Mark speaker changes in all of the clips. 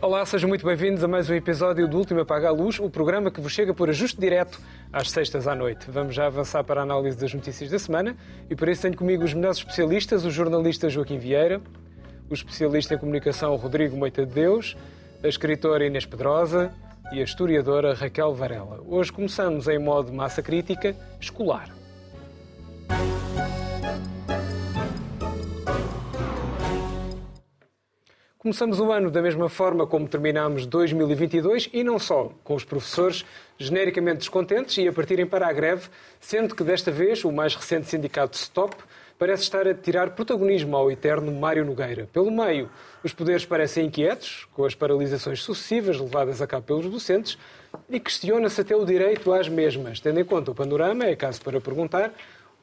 Speaker 1: Olá, sejam muito bem-vindos a mais um episódio do Último Apaga a Luz, o programa que vos chega por ajuste direto às sextas à noite. Vamos já avançar para a análise das notícias da semana e para isso tenho comigo os melhores especialistas, o jornalista Joaquim Vieira, o especialista em comunicação Rodrigo Moita de Deus, a escritora Inês Pedrosa e a historiadora Raquel Varela. Hoje começamos em modo massa crítica escolar. Começamos o ano da mesma forma como terminámos 2022 e não só, com os professores genericamente descontentes e a partirem para a greve, sendo que desta vez o mais recente sindicato Stop parece estar a tirar protagonismo ao eterno Mário Nogueira. Pelo meio, os poderes parecem inquietos, com as paralisações sucessivas levadas a cabo pelos docentes, e questiona-se até o direito às mesmas. Tendo em conta o panorama, é caso para perguntar,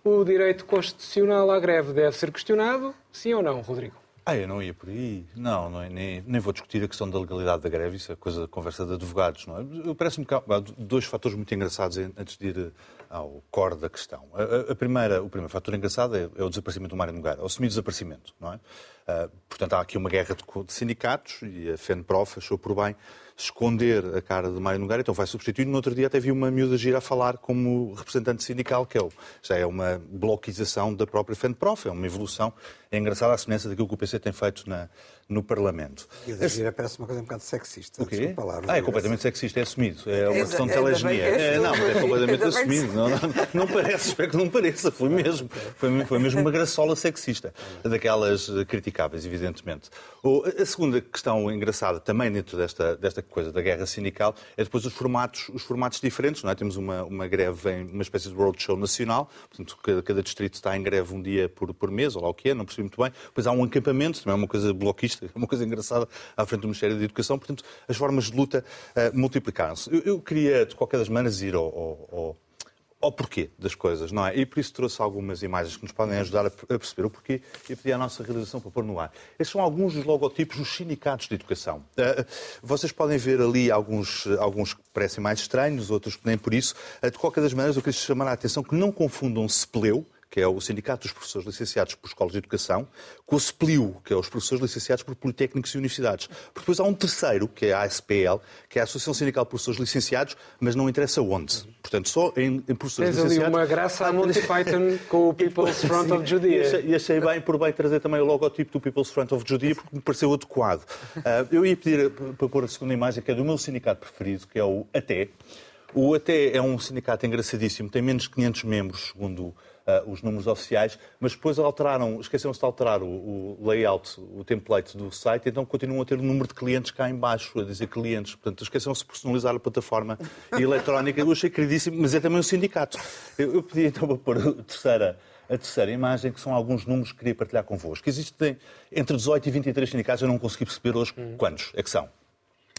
Speaker 1: o direito constitucional à greve deve ser questionado, sim ou não, Rodrigo?
Speaker 2: Ah, eu não ia por aí. Não, não é, nem, nem vou discutir a questão da legalidade da greve, isso é coisa da conversa de advogados. Não é? Parece-me que há dois fatores muito engraçados antes de ir ao core da questão. A, a primeira, o primeiro fator engraçado é, é, o desaparecimento do Mário Nogueira, o semi-desaparecimento. Não é? Uh, portanto, há aqui uma guerra de, de sindicatos e a FENPROF achou por bem esconder a cara de Mário Nogueira, então vai substituir. No outro dia até vi uma miúda gira a falar como representante sindical, que é já é uma bloquização da própria FENPROF, é uma evolução. É engraçada a semelhança daquilo que o PC tem feito na, no Parlamento.
Speaker 3: E o da gira parece uma coisa um bocado sexista.
Speaker 2: O quê? ah, é completamente sexista, é assumido. É uma questão de telesmia. É, não, é completamente assumido. Não, não, não, parece, espero que não pareça. Foi mesmo. Foi, foi mesmo uma graçola sexista. Daquelas criticáveis, evidentemente. A segunda questão engraçada, também dentro desta, desta coisa da guerra sindical, é depois os formatos, os formatos diferentes. Não é? Temos uma, uma greve em uma espécie de roadshow nacional, portanto, cada, cada distrito está em greve um dia por, por mês, ou lá o que é, não percebi muito bem. Depois há um acampamento, também é uma coisa bloquista é uma coisa engraçada à frente do Ministério da Educação. Portanto, as formas de luta uh, multiplicaram-se. Eu, eu, queria, de qualquer das maneiras, ir ao, ao, ao porquê das coisas, não é? E por isso trouxe algumas imagens que nos podem ajudar a perceber o porquê e pedir à nossa realização para pôr no ar. Estes são alguns dos logotipos dos sindicatos de educação. Uh, vocês podem ver ali alguns, alguns que parecem mais estranhos, outros que nem por isso. Uh, de qualquer das maneiras, eu queria chamar a atenção que não confundam SPLEU, que é o Sindicato dos Professores Licenciados por Escolas de Educação, com o SPLIU, que é os Professores Licenciados por Politécnicos e Universidades. Porque depois há um terceiro, que é a ASPL, que é a Associação Sindical de Professores Licenciados, mas não interessa onde. Portanto, só em, em professores
Speaker 1: Tens
Speaker 2: licenciados...
Speaker 1: Tens ali uma graça a Monty Python com o People's Front of Judea.
Speaker 2: E achei, bem por bem trazer também o logotipo do People's Front of Judea, porque me pareceu adequado. Uh, eu ia pedir para pôr a segunda imagem, que é do meu sindicato preferido, que é o ATE. O ATE é um sindicato engraçadíssimo, tem menos de 500 membros, segundo uh, os números oficiais, mas depois alteraram, esqueceram-se de alterar o, o, layout, o template do site, então continuam a ter o número de clientes cá em baixo, a dizer clientes. Portanto, esqueceram-se de personalizar a plataforma eletrónica. Eu achei queridíssimo, mas é também um sindicato. Eu, eu pedi então para pôr a terceira a terceira imagem, que são alguns números que queria partilhar convosco. Existem entre 18 e 23 sindicatos, eu não consegui perceber hoje hum. quantos é que são.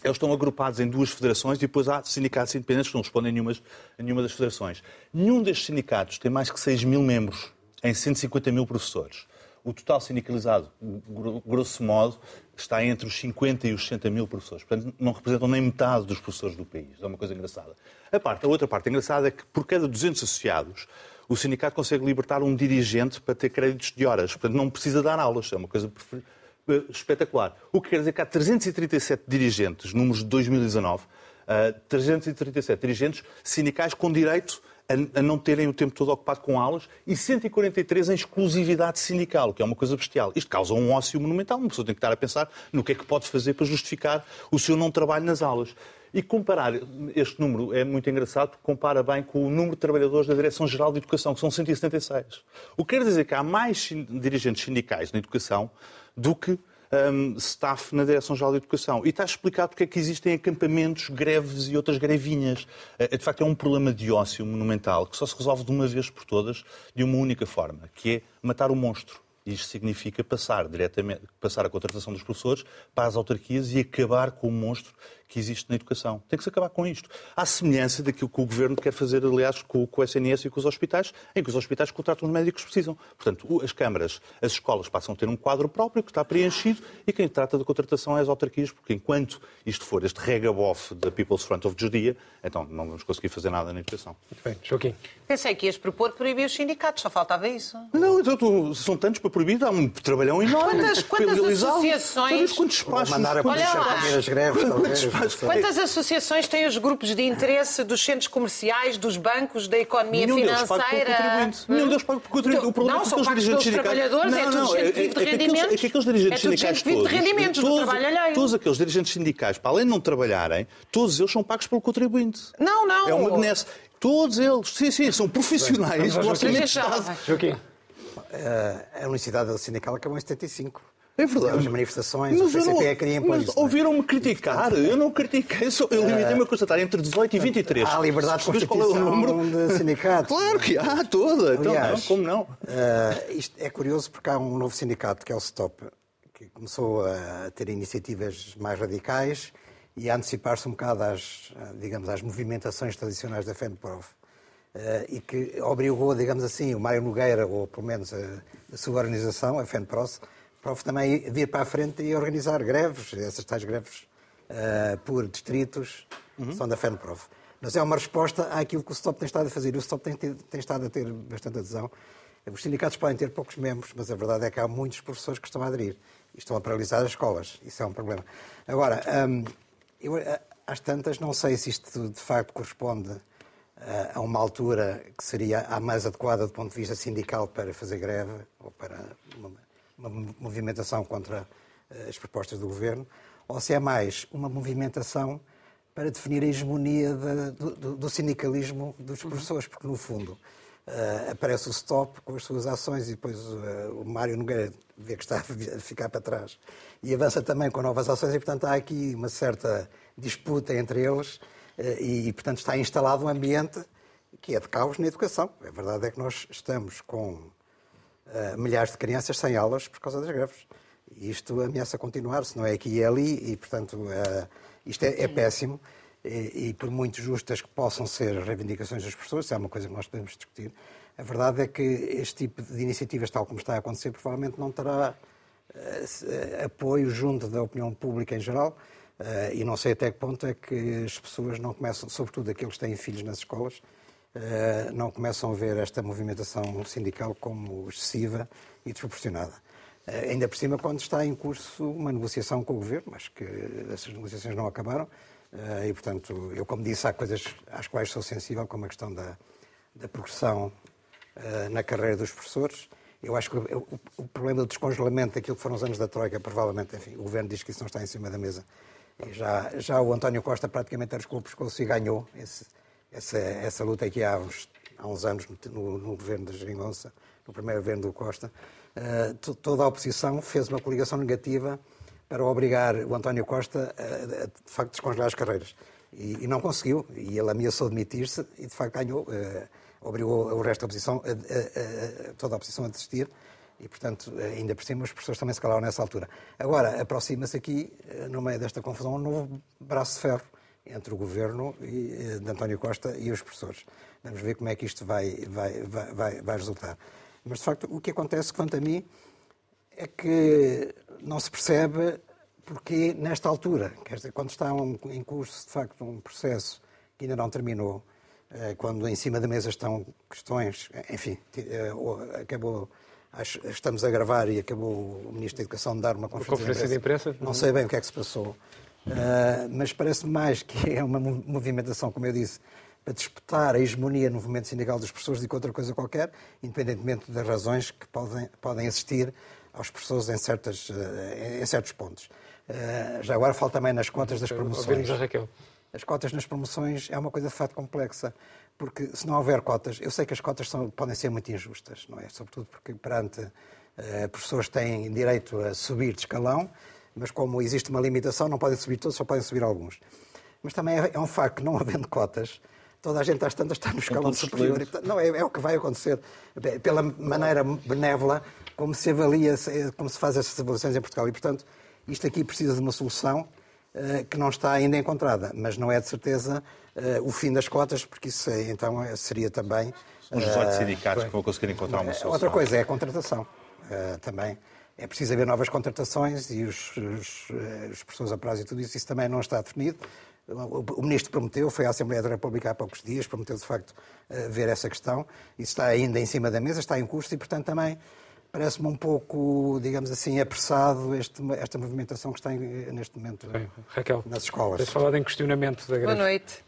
Speaker 2: Eles estão agrupados em duas federações e depois há sindicatos independentes que não respondem a nenhuma, a nenhuma das federações. Nenhum destes sindicatos tem mais que 6 mil membros em 150 mil professores. O total sindicalizado, grosso modo, está entre os 50 e os 60 mil professores. Portanto, não representam nem metade dos professores do país. É uma coisa engraçada. A, parte, a outra parte engraçada é que, por cada 200 associados, o sindicato consegue libertar um dirigente para ter créditos de horas. Portanto, não precisa dar aulas. É uma coisa eh, espetacular. O que quer dizer que há 337 dirigentes, números de 2019, uh, 337 dirigentes sindicais com direito a, a, não terem o tempo todo ocupado com aulas e 143 em exclusividade sindical, que é uma coisa bestial. Isto causa um ócio monumental. Uma pessoa tem que estar a pensar no que é que pode fazer para justificar o seu não trabalho nas aulas. E comparar este número é muito engraçado, porque compara bem com o número de trabalhadores da Direção-Geral de Educação, que são 176. O que quer dizer que há mais dirigentes sindicais na educação do que um, staff na Direção-Geral de Educação. E está explicado porque é que existem acampamentos, greves e outras grevinhas. É, de facto, é um problema de ócio monumental que só se resolve de uma vez por todas, de uma única forma, que é matar o monstro. Isto significa passar diretamente, passar a contratação dos professores para as autarquias e acabar com o monstro que existe na educação. Tem que se acabar com isto. Há semelhança daquilo que o Governo quer fazer, aliás, com, com o SNS e com os hospitais, em que os hospitais contratam os médicos que precisam. Portanto, as câmaras, as escolas passam a ter um quadro próprio que está preenchido e quem trata da contratação é as autarquias, porque enquanto isto for este regabof da People's Front of Judea, então não vamos conseguir fazer nada na educação.
Speaker 1: Muito bem. Joaquim.
Speaker 4: Pensei que ias propor proibir os sindicatos, só faltava isso.
Speaker 2: Não, então, são tantos para proibir, há um trabalhão enorme.
Speaker 4: Quantas- quantas associações-
Speaker 2: quantos espaços...
Speaker 3: Mandar a
Speaker 2: quantos
Speaker 3: polícia
Speaker 4: lá.
Speaker 3: para as greves, talvez.
Speaker 4: Quantas associações têm os grupos de interesse dos centros comerciais, dos bancos, da economia
Speaker 2: Nenhum deles
Speaker 4: financeira?
Speaker 2: contribuinte. Nenhum deles paga pelo contribuinte. O problema
Speaker 4: não,
Speaker 2: é que
Speaker 4: pagos
Speaker 2: dirigentes sindicais...
Speaker 4: trabalhadores, é tudo gente que vive de
Speaker 2: é que aqueles-
Speaker 4: rendimentos.
Speaker 2: É que aqueles dirigentes
Speaker 4: É tudo gente
Speaker 2: sindicais
Speaker 4: vive de
Speaker 2: todos,
Speaker 4: rendimentos, do trabalho alheio.
Speaker 2: Todos aqueles dirigentes sindicais, para além de não trabalharem, todos eles são pagos pelo contribuinte.
Speaker 4: Não, não.
Speaker 2: É uma benesse. Todos eles, sim, sim, são profissionais do Orçamento de
Speaker 4: Joaquim.
Speaker 2: Estado.
Speaker 1: Joaquim.
Speaker 3: Eh, a Universidade Sindical acabou em 75.
Speaker 2: É verdade.
Speaker 3: As manifestações,
Speaker 2: Mas
Speaker 3: o PCP queria impor
Speaker 2: mas
Speaker 3: é?
Speaker 2: ouviram-me criticar? Eu não critiquei, só- eu limitei-me a constatar entre 18 e 23.
Speaker 3: Há liberdade de
Speaker 2: qual é o número?
Speaker 3: de sindicatos.
Speaker 2: Claro que há, toda. Então,
Speaker 3: Aliás,
Speaker 2: não, como não?
Speaker 3: eh, isto é curioso porque há um novo sindicato que é o STOP, que começou a ter iniciativas mais radicais e a antecipar-se um bocado às, eh, digamos, às movimentações tradicionais da FENPROF. eh, e que obrigou, digamos assim, o Mário Nogueira, ou pelo menos a, a sua organização, a FENPROF, Prof, também vir para a frente e organizar greves, essas tais greves eh, por distritos, são da FENPROF. Mas é uma resposta àquilo que o STOP tem estado a fazer. E o STOP tem, tem estado a ter bastante adesão. Os sindicatos podem ter poucos membros, mas a verdade é que há muitos professores que estão a aderir e estão a paralisar as escolas. Isso é um problema. Agora, hum, eu, eh, às tantas, não sei se isto de facto corresponde eh, a uma altura que seria a mais adequada do ponto de vista sindical para fazer greve ou para uma, uma movimentação contra eh, as propostas do governo, ou se é mais uma movimentação para definir a hegemonia da- do, do- sindicalismo dos professores, porque no fundo eh, aparece o stop com as suas ações e depois eh, o Mário Nogueira vê que está a ficar para trás e avança também com novas ações e portanto há aqui uma certa disputa entre eles eh, e, portanto, está instalado um ambiente que é de caos na educação. A verdade é que nós estamos com eh, milhares de crianças sem aulas por causa das greves. E isto ameaça continuar, se não é aqui e é ali, e, portanto, eh, isto é, é péssimo. E, e por muito justas que possam ser as reivindicações das pessoas, isso é uma coisa que nós podemos discutir, a verdade é que este tipo de iniciativas, tal como está a acontecer, provavelmente não terá eh, apoio junto da opinião pública em geral. eh, e não sei até que ponto é que as pessoas não começam, sobretudo aqueles que têm filhos nas escolas, não começam a ver esta movimentação sindical como excessiva e desproporcionada. Eh, ainda por cima, quando está em curso uma negociação com o governo, mas que essas negociações não acabaram, eh, e portanto, eu, como disse, há coisas às quais sou sensível, como a questão da, da progressão eh, na carreira dos professores. Eu acho que o, problema do descongelamento daquilo que foram os anos da Troika, provavelmente, enfim, o governo diz que isso não está em cima da mesa. E já, já o António Costa praticamente era os pescoço e ganhou esse, essa, essa luta aqui há uns, há uns anos no, no governo da Geringonça, no primeiro governo do Costa. To- toda a oposição fez uma coligação negativa para obrigar o António Costa a, a, de facto, descongelar as carreiras. E, e não conseguiu. E ele ameaçou demitir-se e, de facto, ganhou. eh, obrigou o resto da oposição, a- a- a- toda a oposição a desistir. E, portanto, ainda por cima, as pessoas também se calaram nessa altura. Agora, aproxima-se aqui, eh, no meio desta confusão, um novo braço de ferro entre o governo e, eh, de António Costa e os professores. Vamos ver como é que isto vai, vai, vai, vai, resultar. Mas, de facto, o que acontece, quanto a mim, é que não se percebe porque nesta altura, quer dizer, quando está um- em curso, de facto, um processo que ainda não terminou, eh, quando em cima da mesa estão questões, enfim, eh, acabou, estamos a gravar e acabou o Ministro da Educação de dar uma conferência,
Speaker 1: conferência de imprensa?
Speaker 3: Não sei bem o que é que se passou, eh, mas parece mais que é uma mo- movimentação, como eu disse, para disputar a hegemonia no movimento sindical dos professores do que outra coisa qualquer, independentemente das razões que podem, podem existir aos professores em, certas, eh, em certos pontos. Eh, Já agora falo também nas contas das promoções.
Speaker 1: Ouvimos a Raquel.
Speaker 3: As cotas nas promoções é uma coisa de facto complexa, porque se não houver cotas, eu sei que as cotas são- podem ser muito injustas, não é? Sobretudo porque perante professores têm direito a subir de escalão, mas como existe uma limitação, não podem subir todos, só podem subir alguns. Mas também é, é um facto que não havendo cotas, toda a gente às tantas está no escalão superior. E, não, é, é o que vai acontecer. Pe- Pela maneira benévola como se avalia, como se faz essas avaliações em Portugal. E, portanto, isto aqui precisa de uma solução eh, que não está ainda encontrada, mas não é de certeza eh, o fim das cotas, porque isso é, então é- seria também.
Speaker 2: Os 18 sindicatos que vão conseguir encontrar uma solução.
Speaker 3: Outra coisa é a contratação. Eh, também é preciso haver novas contratações e os, os, eh, os professores a prazo e tudo isso, isso também não está definido. O, Ministro prometeu, foi à Assembleia da República há poucos dias, prometeu de facto eh, ver essa questão. Isso está ainda em cima da mesa, está em curso e, portanto, também parece-me um pouco, digamos assim, apressado este, esta movimentação que está em- neste momento
Speaker 1: Bem, Raquel,
Speaker 3: nas escolas.
Speaker 1: tens falado em questionamento da greve.
Speaker 4: Boa noite.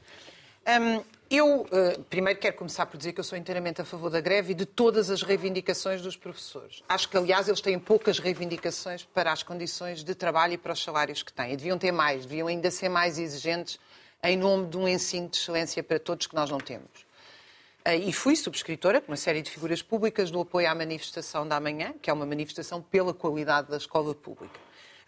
Speaker 4: Hum, eu, eh, primeiro, quero começar por dizer que eu sou inteiramente a favor da greve e de todas as reivindicações dos professores. Acho que, aliás, eles têm poucas reivindicações para as condições de trabalho e para os salários que têm. E deviam ter mais, deviam ainda ser mais exigentes em nome de um ensino de excelência para todos que nós não temos. Eh, E fui subscritora, com uma série de figuras públicas, do apoio à manifestação da manhã, que é uma manifestação pela qualidade da escola pública.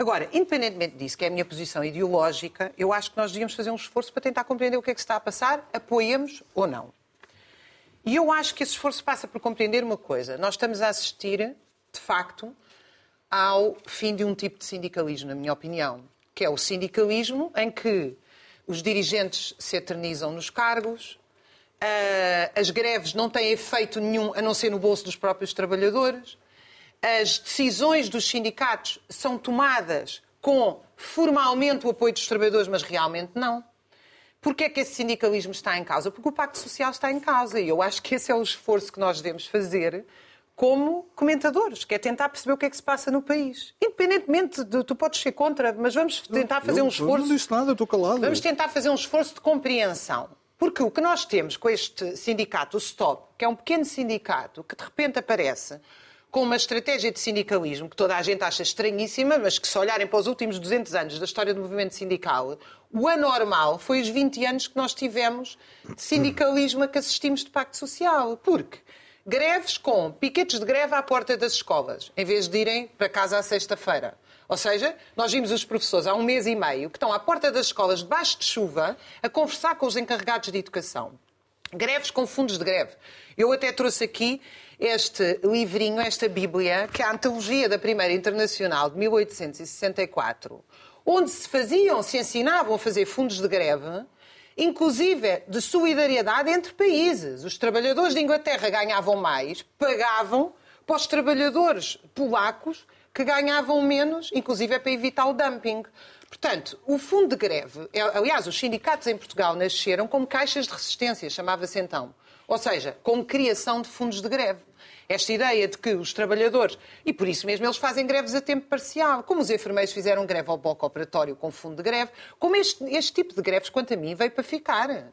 Speaker 4: Agora, independentemente disso, que é a minha posição ideológica, eu acho que nós devíamos fazer um esforço para tentar compreender o que é que está a passar, apoiamos ou não. E eu acho que esse esforço passa por compreender uma coisa. Nós estamos a assistir, de facto, ao fim de um tipo de sindicalismo, na minha opinião, que é o sindicalismo em que os dirigentes se eternizam nos cargos, ah, as greves não têm efeito nenhum a não ser no bolso dos próprios trabalhadores, as decisões dos sindicatos são tomadas com formalmente o apoio dos trabalhadores, mas realmente não. Porquê é que esse sindicalismo está em causa? Porque o Pacto Social está em causa e eu acho que esse é o esforço que nós devemos fazer como comentadores, que é tentar perceber o que é que se passa no país. Independentemente de tu podes ser contra, mas vamos tentar fazer
Speaker 2: Eu-
Speaker 4: um
Speaker 2: eu
Speaker 4: esforço.
Speaker 2: não disse nada, estou calado.
Speaker 4: Vamos tentar fazer um esforço de compreensão. Porque o que nós temos com este sindicato, o STOP, que é um pequeno sindicato que de repente aparece com uma estratégia de sindicalismo que toda a gente acha estranhíssima, mas que se olharem para os últimos 200 anos da história do movimento sindical, o anormal foi os 20 anos que nós tivemos de sindicalismo a que assistimos de pacto social. Porque greves com piquetes de greve à porta das escolas, em vez de irem para casa à sexta-feira. Ou seja, nós vimos os professores há um mês e meio que estão à porta das escolas, debaixo de chuva, a conversar com os encarregados de educação. Greves com fundos de greve. Eu até trouxe aqui este livrinho, esta Bíblia, que é a antologia da Primeira Internacional de 1864, onde se faziam, se ensinavam a fazer fundos de greve, inclusive de solidariedade entre países. Os trabalhadores de Inglaterra ganhavam mais, pagavam para os trabalhadores polacos que ganhavam menos, inclusive é para evitar o dumping. Portanto, o fundo de greve, é- aliás, os sindicatos em Portugal nasceram como caixas de resistência, chamava-se então. Ou seja, como criação de fundos de greve. Esta ideia de que os trabalhadores, e por isso mesmo eles fazem greves a tempo parcial, como os enfermeiros fizeram greve ao bloco operatório com fundo de greve, como este, este tipo de greves, quanto a mim, veio para ficar.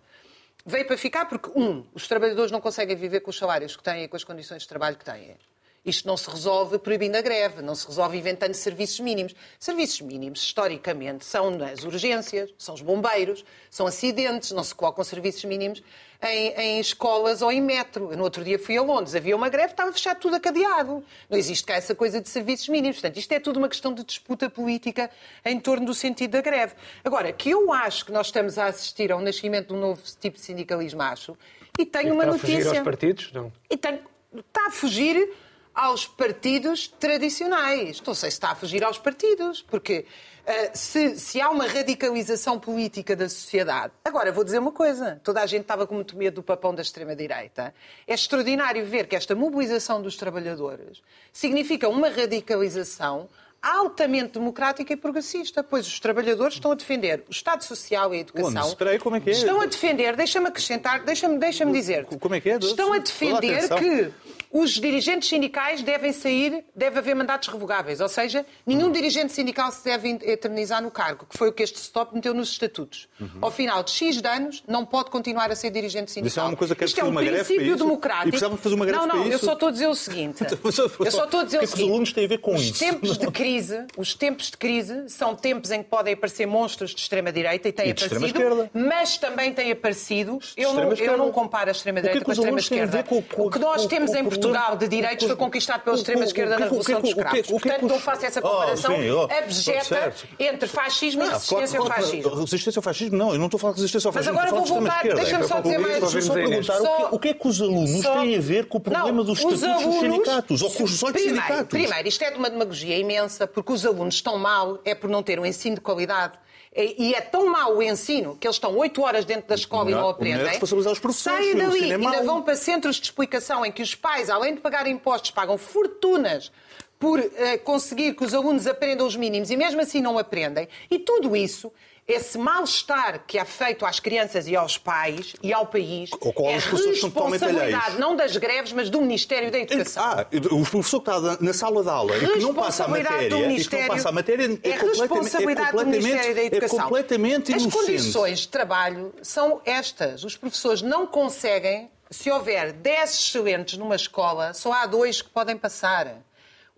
Speaker 4: Veio para ficar porque, um, os trabalhadores não conseguem viver com os salários que têm e com as condições de trabalho que têm. Isto não se resolve proibindo a greve, não se resolve inventando serviços mínimos. Serviços mínimos, historicamente, são as urgências, são os bombeiros, são acidentes, não se colocam serviços mínimos em, em escolas ou em metro. No outro dia fui a Londres, havia uma greve, estava fechado tudo a cadeado. Não existe cá essa coisa de serviços mínimos. Portanto, isto é tudo uma questão de disputa política em torno do sentido da greve. Agora, que eu acho que nós estamos a assistir ao nascimento de um novo tipo de sindicalismo, acho, e tenho uma
Speaker 1: Está a
Speaker 4: notícia.
Speaker 1: fugir aos partidos? Não.
Speaker 4: E tem- está a fugir aos partidos tradicionais. Não sei se está a fugir aos partidos, porque ah, se, se há uma radicalização política da sociedade. Agora, vou dizer uma coisa: toda a gente estava com muito medo do papão da extrema-direita. É extraordinário ver que esta mobilização dos trabalhadores significa uma radicalização altamente democrática e progressista, pois os trabalhadores estão a defender o Estado Social e a educação.
Speaker 2: Onde? Espera aí, como é que é?
Speaker 4: Estão a defender, deixa-me acrescentar, deixa-me deixa dizer.
Speaker 2: Como é que é?
Speaker 4: Estão a defender que os dirigentes sindicais devem sair, deve haver mandatos revogáveis, ou seja, nenhum dirigente sindical se deve eternizar no cargo, que foi o que este stop meteu nos estatutos. Ao final de X de anos, não pode continuar a ser dirigente sindical.
Speaker 2: Isso é uma coisa que é
Speaker 4: Isto é um princípio democrático.
Speaker 2: E precisava fazer uma greve
Speaker 4: não, não, eu só estou a dizer o seguinte.
Speaker 2: Eu-
Speaker 4: só estou a dizer
Speaker 2: o
Speaker 4: o
Speaker 2: que que os
Speaker 4: seguinte.
Speaker 2: alunos têm a ver com
Speaker 4: os
Speaker 2: isso?
Speaker 4: tempos de crise, os tempos de crise são tempos em que podem aparecer monstros de extrema-direita e têm
Speaker 2: E
Speaker 4: aparecido, mas também têm aparecido. Eu não, eu não comparo a extrema-direita
Speaker 2: é
Speaker 4: com a extrema-esquerda. O que nós temos em Portugal de direitos foi conquistado pela extrema-esquerda na Revolução dos Cravos.
Speaker 2: é
Speaker 4: Portanto, não faço essa
Speaker 2: Oh,
Speaker 4: comparação
Speaker 2: oh,
Speaker 4: abjeta entre fascismo e resistência ao fascismo.
Speaker 2: Resistência ao fascismo, não, eu não estou a falar de resistência ao
Speaker 4: Mas
Speaker 2: fascismo.
Speaker 4: agora
Speaker 2: estou a
Speaker 4: vou voltar, deixa-me só dizer mais.
Speaker 2: Deixa-me só
Speaker 1: a Inês.
Speaker 2: perguntar o
Speaker 4: Só-
Speaker 2: que- é que os alunos
Speaker 4: Só-
Speaker 2: têm a ver com o problema dos
Speaker 4: os
Speaker 2: estatutos dos sindicatos ou com os 18
Speaker 4: primeiro,
Speaker 2: sindicatos?
Speaker 4: Primeiro, isto é de uma demagogia imensa, porque os alunos estão mal, é por não ter um ensino de qualidade. E é tão mau o ensino que eles estão 8 horas dentro da escola e não aprendem.
Speaker 2: não é responsabilizar os professores,
Speaker 4: Saem dali e ainda vão para centros de explicação em que os pais, além de pagar impostos, pagam fortunas por eh, conseguir que os alunos aprendam os mínimos e mesmo assim não aprendem. E tudo isso, esse mal-estar que é feito às crianças e aos pais e ao país,
Speaker 2: Ao qual
Speaker 4: é
Speaker 2: os professores
Speaker 4: responsabilidade não das greves, mas do Ministério da Educação.
Speaker 2: Ah, o professor que está na sala de aula e que não passa a
Speaker 4: Responsabilidade
Speaker 2: matéria,
Speaker 4: do
Speaker 2: não
Speaker 4: Ministério
Speaker 2: passa a matéria é,
Speaker 4: é
Speaker 2: completamente,
Speaker 4: responsabilidade
Speaker 2: é
Speaker 4: do Ministério da
Speaker 2: completamente, é
Speaker 4: Educação.
Speaker 2: completamente
Speaker 4: As
Speaker 2: inocente.
Speaker 4: condições de trabalho são estas. Os professores não conseguem, se houver 10 excelentes numa escola, só há dois que podem passar.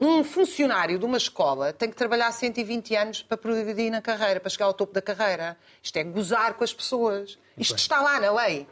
Speaker 4: Um funcionário de uma escola tem que trabalhar 120 anos para progredir na carreira, para chegar ao topo da carreira. Isto é gozar com as pessoas. Isto está lá na lei.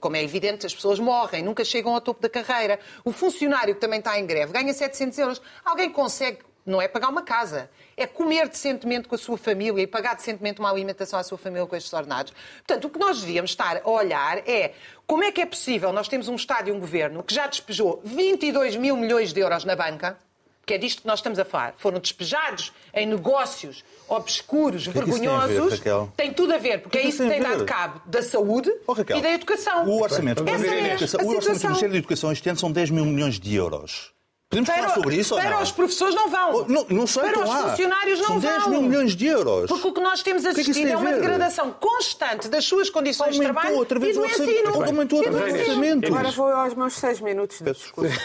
Speaker 4: Como é evidente, as pessoas morrem, nunca chegam ao topo da carreira. O funcionário que também está em greve ganha 700 euros. Alguém consegue, não é pagar uma casa, é comer decentemente com a sua família e pagar decentemente uma alimentação à sua família com estes ordenados. Portanto, o que nós devíamos estar a olhar é como é que é possível nós temos um Estado e um Governo que já despejou 22 mil milhões de euros na banca, que é disto que nós estamos a falar, foram despejados em negócios obscuros,
Speaker 2: que é que isso tem ver,
Speaker 4: vergonhosos. Tem tudo a ver, porque
Speaker 2: que
Speaker 4: é
Speaker 2: é que
Speaker 4: isso que tem
Speaker 2: tem
Speaker 4: dado cabo da saúde
Speaker 2: Oh,
Speaker 4: e da educação.
Speaker 2: O orçamento,
Speaker 4: A
Speaker 2: o orçamento do. Ministério da Educação este ano são 10 mil milhões de euros. Podemos falar
Speaker 4: Para,
Speaker 2: sobre isso ou
Speaker 4: para
Speaker 2: não?
Speaker 4: os professores não vão.
Speaker 2: Oh, Não, não sei,
Speaker 4: para os
Speaker 2: lá.
Speaker 4: funcionários não
Speaker 2: São
Speaker 4: vão.
Speaker 2: 10 mil milhões de euros.
Speaker 4: Porque o que nós temos
Speaker 2: que é que
Speaker 4: assistido é uma degradação constante das suas condições de
Speaker 2: Aumentou
Speaker 4: trabalho
Speaker 2: outra vez
Speaker 4: e do ensino.
Speaker 2: Aumentou outra
Speaker 4: E
Speaker 2: vez o
Speaker 4: ensino.
Speaker 2: orçamento.
Speaker 5: Agora vou aos meus seis minutos de discurso.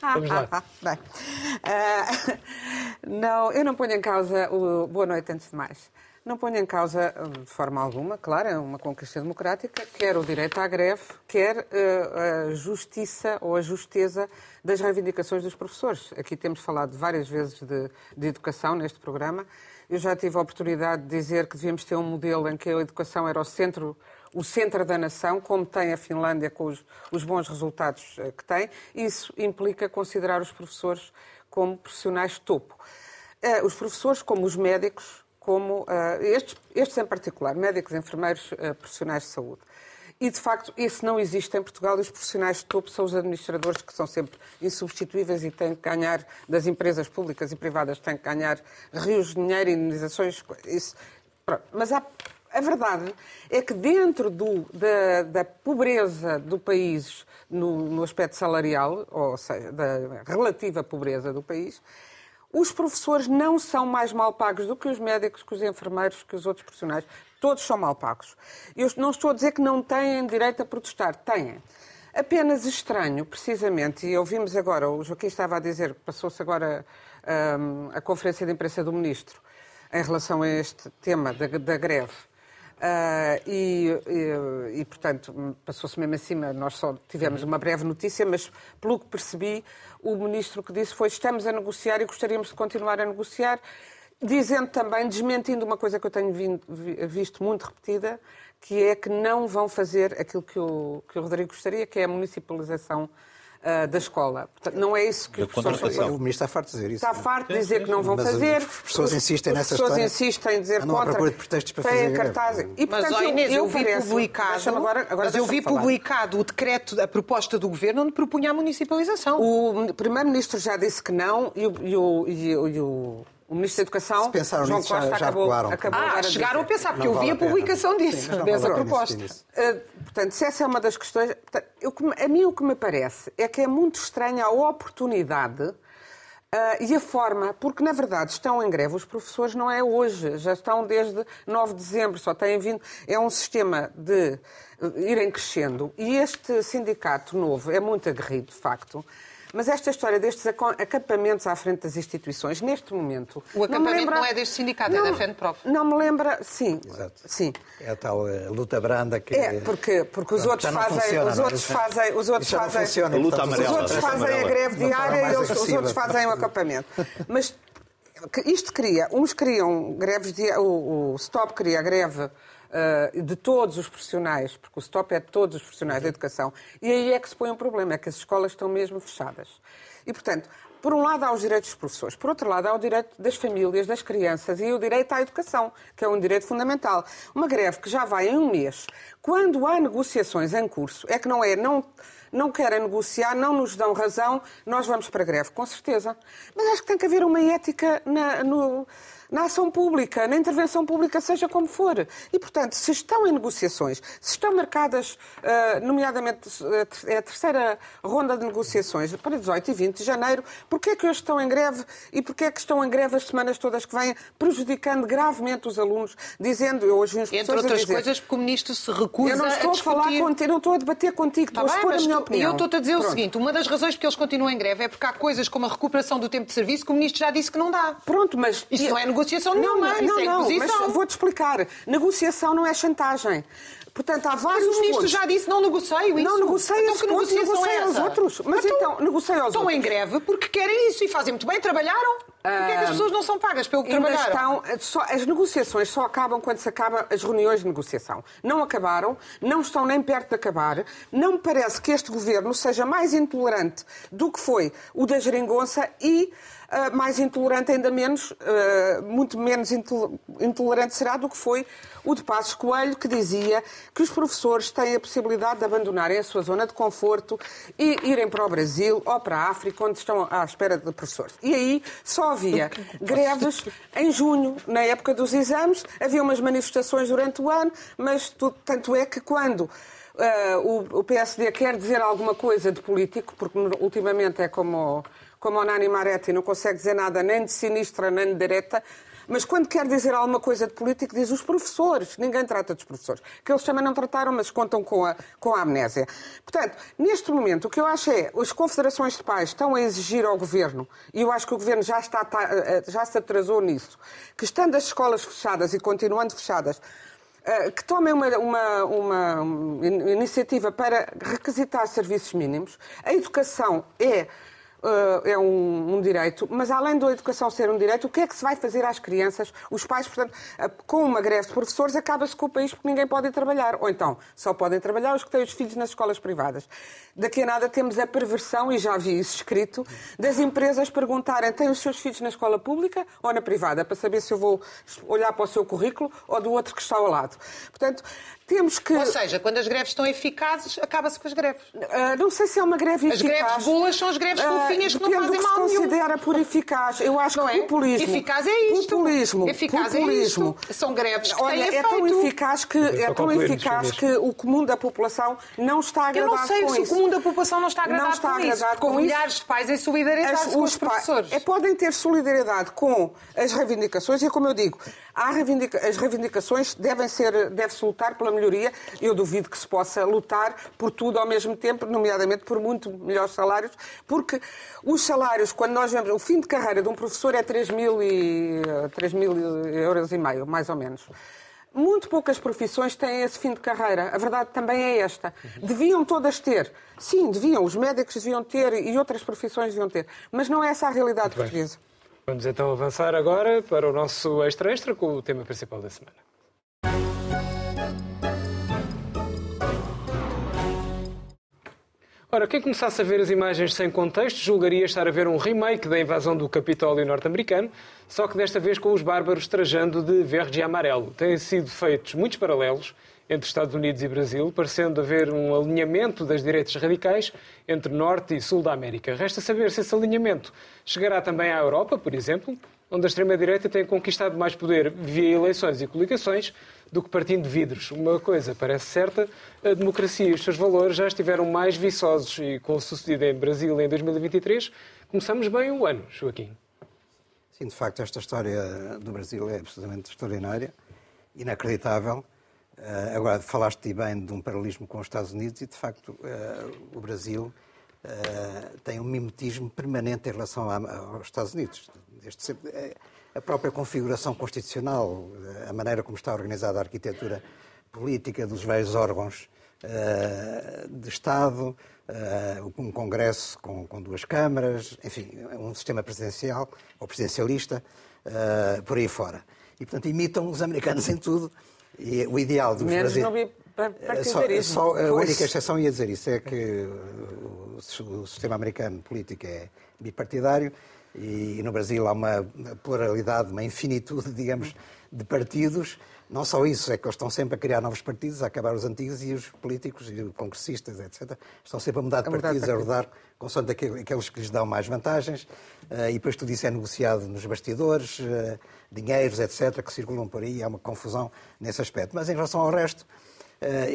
Speaker 1: Vamos lá.
Speaker 5: Ah, bem. Ah, não, eu não ponho em causa o. Boa noite, antes de mais. Não ponho em causa, hum, de forma alguma, claro, é uma conquista democrática, quer o direito à greve, quer eh, a justiça ou a justeza das reivindicações dos professores. Aqui temos falado várias vezes de, de educação neste programa. Eu já tive a oportunidade de dizer que devíamos ter um modelo em que a educação era o centro o centro da nação, como tem a Finlândia com os, os bons resultados eh, que tem. Isso implica considerar os professores como profissionais topo. Eh, Os professores, como os médicos, como eh, estes, estes em particular, médicos, enfermeiros, eh, profissionais de saúde. E, de facto, isso não existe em Portugal. Os profissionais de topo são os administradores que são sempre insubstituíveis e têm que ganhar, das empresas públicas e privadas, têm que ganhar rios de dinheiro, indenizações. Isso. Pronto. Mas há, a verdade é que dentro do- da, da pobreza do país no, no aspecto salarial, ou seja, da relativa pobreza do país, os professores não são mais mal pagos do que os médicos, que os enfermeiros, que os outros profissionais. Todos são mal pagos. Eu não estou a dizer que não têm direito a protestar. Têm. Apenas estranho, precisamente, e ouvimos agora, o Joaquim estava a dizer, passou-se agora hum, a conferência de imprensa do Ministro em relação a este tema da, da greve. Ah, e, e- e, portanto, passou-se mesmo acima. Nós só tivemos uma breve notícia, mas, pelo que percebi, o ministro que disse foi: estamos a negociar e gostaríamos de continuar a negociar, dizendo também, desmentindo uma coisa que eu tenho vindo- vi- visto muito repetida, que é que não vão fazer aquilo que o, que o Rodrigo gostaria, que é a municipalização ah, da escola. Portanto, não é isso que os professores.
Speaker 3: O ministro está farto de dizer isso.
Speaker 5: Está farto de dizer que não vão
Speaker 3: Mas
Speaker 5: fazer.
Speaker 3: as pessoas insistem
Speaker 5: As
Speaker 3: nessa
Speaker 5: pessoas
Speaker 3: história.
Speaker 5: insistem em dizer
Speaker 3: Andam à
Speaker 5: contra.
Speaker 3: procura de pretextos para fazer greve.
Speaker 5: cartazes. E,
Speaker 4: Mas,
Speaker 5: portanto,
Speaker 4: ó, Inês, eu, vi
Speaker 5: parece-
Speaker 4: publicado,
Speaker 5: agora, agora
Speaker 4: mas eu vi
Speaker 5: falar.
Speaker 4: publicado o decreto, a proposta do governo, onde propunha a municipalização.
Speaker 5: O Primeiro-Ministro já disse que não e o, e o- e o- e o- Ministro da Educação,
Speaker 3: Se pensaram
Speaker 5: João
Speaker 3: nisso, já-
Speaker 5: Costa,
Speaker 3: já
Speaker 5: acabou,
Speaker 3: recuaram.
Speaker 5: acabou
Speaker 4: ah, chegaram a pensar, porque
Speaker 3: Não
Speaker 4: eu vi
Speaker 3: vale
Speaker 4: a
Speaker 3: pena.
Speaker 4: publicação
Speaker 3: Sim,
Speaker 4: disso,
Speaker 3: não
Speaker 4: dessa
Speaker 3: vale
Speaker 4: proposta.
Speaker 5: Uh, portanto, se essa é uma das questões. portanto, eu que me- a mim o que me parece é que é muito estranha a oportunidade uh, e a forma, porque na verdade estão em greve os professores não é hoje, já estão desde 9 de dezembro, só têm vindo. É um sistema de uh, irem crescendo e este sindicato novo é muito aguerrido, de facto. Mas esta história destes acampamentos à frente das instituições, neste momento.
Speaker 4: O
Speaker 5: não me
Speaker 4: acampamento
Speaker 5: lembra-
Speaker 4: não é deste sindicato, é da FENPROF.
Speaker 5: Não me lembra, sim.
Speaker 3: Exato.
Speaker 5: Sim.
Speaker 3: É a tal eh, luta branda que...
Speaker 5: É, porque, porque os outros
Speaker 3: não
Speaker 5: fazem,
Speaker 3: funciona,
Speaker 5: os
Speaker 3: não é?
Speaker 5: outros fazem, os outros
Speaker 3: não
Speaker 5: fazem,
Speaker 3: funciona,
Speaker 2: luta
Speaker 3: portanto,
Speaker 2: amarela,
Speaker 5: os outros fazem a greve diária e os, os outros fazem o acampamento. Mas isto cria, uns criam greves, di- o, o Stop cria a greve eh, de todos os profissionais, porque o Stop é de todos os profissionais da educação, e aí é que se põe um problema, é que as escolas estão mesmo fechadas. E, portanto, por um lado há os direitos dos professores, por outro lado há o direito das famílias, das crianças e o direito à educação, que é um direito fundamental. Uma greve que já vai em um mês, quando há negociações em curso, é que não é, não, não querem negociar, não nos dão razão, nós vamos para a greve, com certeza. Mas acho que tem que haver uma ética na- no, na ação pública, na intervenção pública, seja como for. E, portanto, se estão em negociações, se estão marcadas, uh, nomeadamente é a terceira ronda de negociações para 18 e 20 de janeiro, porquê é que hoje estão em greve e porquê é que estão em greve as semanas todas que vêm, prejudicando gravemente os alunos, dizendo, eu hoje vi
Speaker 4: Entre outras
Speaker 5: dizer,
Speaker 4: coisas, porque o Ministro se recusa
Speaker 5: eu não estou
Speaker 4: a,
Speaker 5: a falar contigo, não estou a debater contigo, estou
Speaker 4: tá
Speaker 5: a expor
Speaker 4: bem,
Speaker 5: a minha
Speaker 4: tu,
Speaker 5: opinião.
Speaker 4: Eu estou-te a dizer
Speaker 5: Pronto.
Speaker 4: o seguinte, uma das razões porque eles continuam em greve é porque há coisas como a recuperação do tempo de serviço que o Ministro já disse que não dá.
Speaker 5: Pronto, mas...
Speaker 4: Isso não é negociação nenhuma,
Speaker 5: não, não,
Speaker 4: é
Speaker 5: não, mas vou-te explicar. Negociação não é chantagem. Portanto, há vários
Speaker 4: Mas o Ministro
Speaker 5: pontos.
Speaker 4: já disse não negocio isso.
Speaker 5: Não negocia
Speaker 4: então,
Speaker 5: esse
Speaker 4: que
Speaker 5: ponto, negocia
Speaker 4: é
Speaker 5: aos outros. Mas então, negocia aos
Speaker 4: Estão
Speaker 5: outros.
Speaker 4: em greve porque querem isso e fazem muito bem, trabalharam. Porquê é que as pessoas não são pagas pelo que trabalharam?
Speaker 5: estão, só, as negociações só acabam quando se acabam as reuniões de negociação. Não acabaram, não estão nem perto de acabar. Não me parece que este governo seja mais intolerante do que foi o da geringonça e ah, mais intolerante ainda menos, ah, muito menos intol- intolerante será do que foi o de Passos Coelho, que dizia que os professores têm a possibilidade de abandonarem a sua zona de conforto e irem para o Brasil ou para a África, onde estão à espera de professores. E aí só havia greves em junho, na época dos exames, havia umas manifestações durante o ano, mas tu- tanto é que quando ah, o, o PSD quer dizer alguma coisa de político, porque ultimamente é como, como o Nani Maretti, não consegue dizer nada nem de sinistra nem de direta, mas quando quer dizer alguma coisa de político, diz os professores. Ninguém trata dos professores. Que eles também não trataram, mas contam com a, com a amnésia. Portanto, neste momento, o que eu acho é as confederações de pais estão a exigir ao governo, e eu acho que o governo já, está, tá, já se atrasou nisso, que estando as escolas fechadas e continuando fechadas, eh, que tomem uma, uma, uma in- iniciativa para requisitar serviços mínimos. A educação é, eh, é um, um direito, mas além da educação ser um direito, o que é que se vai fazer às crianças? Os pais, portanto, eh, com uma greve de professores, acaba-se com o país porque ninguém pode trabalhar. Ou então, só podem trabalhar os que têm os filhos nas escolas privadas. Daqui a nada temos a perversão, e já vi isso escrito, das empresas perguntarem têm os seus filhos na escola pública ou na privada, para saber se eu vou olhar para o seu currículo ou do outro que está ao lado. Portanto, temos que.
Speaker 4: Ou seja, quando as greves estão eficazes, acaba-se com as greves.
Speaker 5: Ah, não sei se é uma greve
Speaker 4: As
Speaker 5: eficaz.
Speaker 4: greves boas são as greves
Speaker 5: Ah,
Speaker 4: fofinhas que não fazem
Speaker 5: do que
Speaker 4: mal
Speaker 5: se
Speaker 4: nenhum.
Speaker 5: considera por eficaz. Eu acho
Speaker 4: Não
Speaker 5: que
Speaker 4: é?
Speaker 5: populismo.
Speaker 4: Eficaz é isto.
Speaker 5: Populismo.
Speaker 4: Eficaz
Speaker 5: populismo.
Speaker 4: é isto. São greves que
Speaker 5: Olha,
Speaker 4: têm
Speaker 5: é tão eficaz que é tão eficaz que o comum da população não está
Speaker 4: Eu
Speaker 5: agradado
Speaker 4: não sei
Speaker 5: com
Speaker 4: se o
Speaker 5: isso.
Speaker 4: comum da população não está agradado
Speaker 5: Não está
Speaker 4: com isso.
Speaker 5: agradado com isso.
Speaker 4: milhares de pais em solidariedade
Speaker 5: As-
Speaker 4: com os professores.
Speaker 5: é, podem ter solidariedade com as reivindicações e, como eu digo, há reivindica- as reivindicações devem ser, deve-se lutar pela melhoria. Eu duvido que se possa lutar por tudo ao mesmo tempo, nomeadamente por muito melhores salários, porque os salários, quando nós vemos o fim de carreira de um professor é 3 mil, e, 3 mil euros e meio, mais ou menos. Muito poucas profissões têm esse fim de carreira. A verdade também é esta. Deviam todas ter. Sim, deviam. Os médicos deviam ter e outras profissões deviam ter. Mas não é essa a realidade portuguesa.
Speaker 1: Vamos então avançar agora para o nosso extra-extra com o tema principal da semana. Ora, quem começasse a ver as imagens sem contexto julgaria estar a ver um remake da invasão do Capitólio norte-americano, só que desta vez com os bárbaros trajando de verde e amarelo. Têm sido feitos muitos paralelos entre Estados Unidos e Brasil, parecendo haver um alinhamento das direitas radicais entre Norte e Sul da América. Resta saber se esse alinhamento chegará também à Europa, por exemplo, onde a extrema-direita tem conquistado mais poder via eleições e coligações do que partindo de vidros. Uma coisa parece certa, a democracia e os seus valores já estiveram mais viçosos e com o sucedido em Brasil em 2023, começamos bem o ano, Joaquim.
Speaker 3: Sim, de facto, esta história do Brasil é absolutamente extraordinária, inacreditável. Eh, agora, falaste bem de um paralelismo com os Estados Unidos e, de facto, eh, o Brasil eh, tem um mimetismo permanente em relação a- aos Estados Unidos. Sempre, eh, a própria configuração constitucional, eh, a maneira como está organizada a arquitetura política dos vários órgãos eh, de Estado, eh, um Congresso com, com duas câmaras, enfim, um sistema presidencial ou presidencialista, por aí fora. E, portanto, imitam os americanos em tudo. E o ideal dos
Speaker 5: Menos
Speaker 3: brasile-
Speaker 5: bi-
Speaker 3: Só, só a única exceção ia dizer isso é que o sistema americano político é bipartidário e no Brasil há uma pluralidade, uma infinitude, digamos, de partidos. Não só isso, é que eles estão sempre a criar novos partidos, a acabar os antigos e os políticos e os congressistas, etc., estão sempre a mudar de a partidos, mudar de partido. a rodar, consoante aqueles que lhes dão mais vantagens. Eh, e depois tudo isso é negociado nos bastidores, eh, dinheiros, etc., que circulam por aí. Há uma confusão nesse aspecto. Mas em relação ao resto,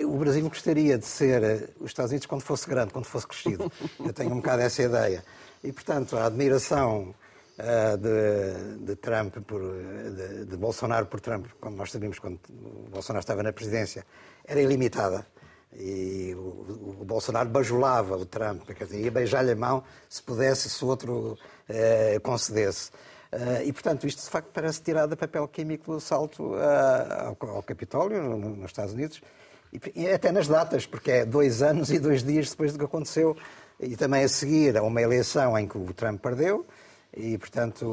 Speaker 3: o Brasil gostaria de ser os Estados Unidos quando fosse grande, quando fosse crescido. Eu tenho um bocado essa ideia. E, portanto, a admiração uh, de, de, Trump, por, de, de, Bolsonaro por Trump, como nós sabemos quando o Bolsonaro estava na presidência, era ilimitada. E o, o Bolsonaro bajulava o Trump, quer dizer, ia beijar-lhe a mão se pudesse, se o outro uh, concedesse. Uh, e, portanto, isto de facto parece tirado de papel químico do salto ao, ao Capitólio, no, nos Estados Unidos, e, e até nas datas, porque é dois anos e dois dias depois do que aconteceu e também a seguir a uma eleição em que o Trump perdeu e, portanto,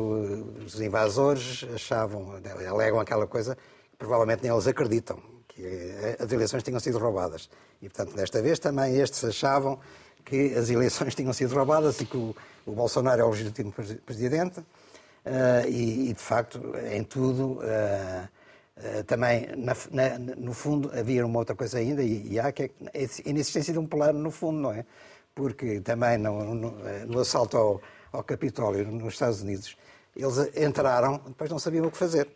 Speaker 3: os invasores achavam, alegam aquela coisa que provavelmente nem eles acreditam, que as eleições tinham sido roubadas. E, portanto, desta vez também estes achavam que as eleições tinham sido roubadas e que o, o Bolsonaro é o legítimo presidente. Uh, e, e, de facto, em tudo, uh, também, na, na, no fundo, havia uma outra coisa ainda, e, e há que é a inexistência de um plano no fundo, não é? porque também no, no, no assalto ao, ao, Capitólio nos Estados Unidos, eles entraram, depois não sabiam o que fazer.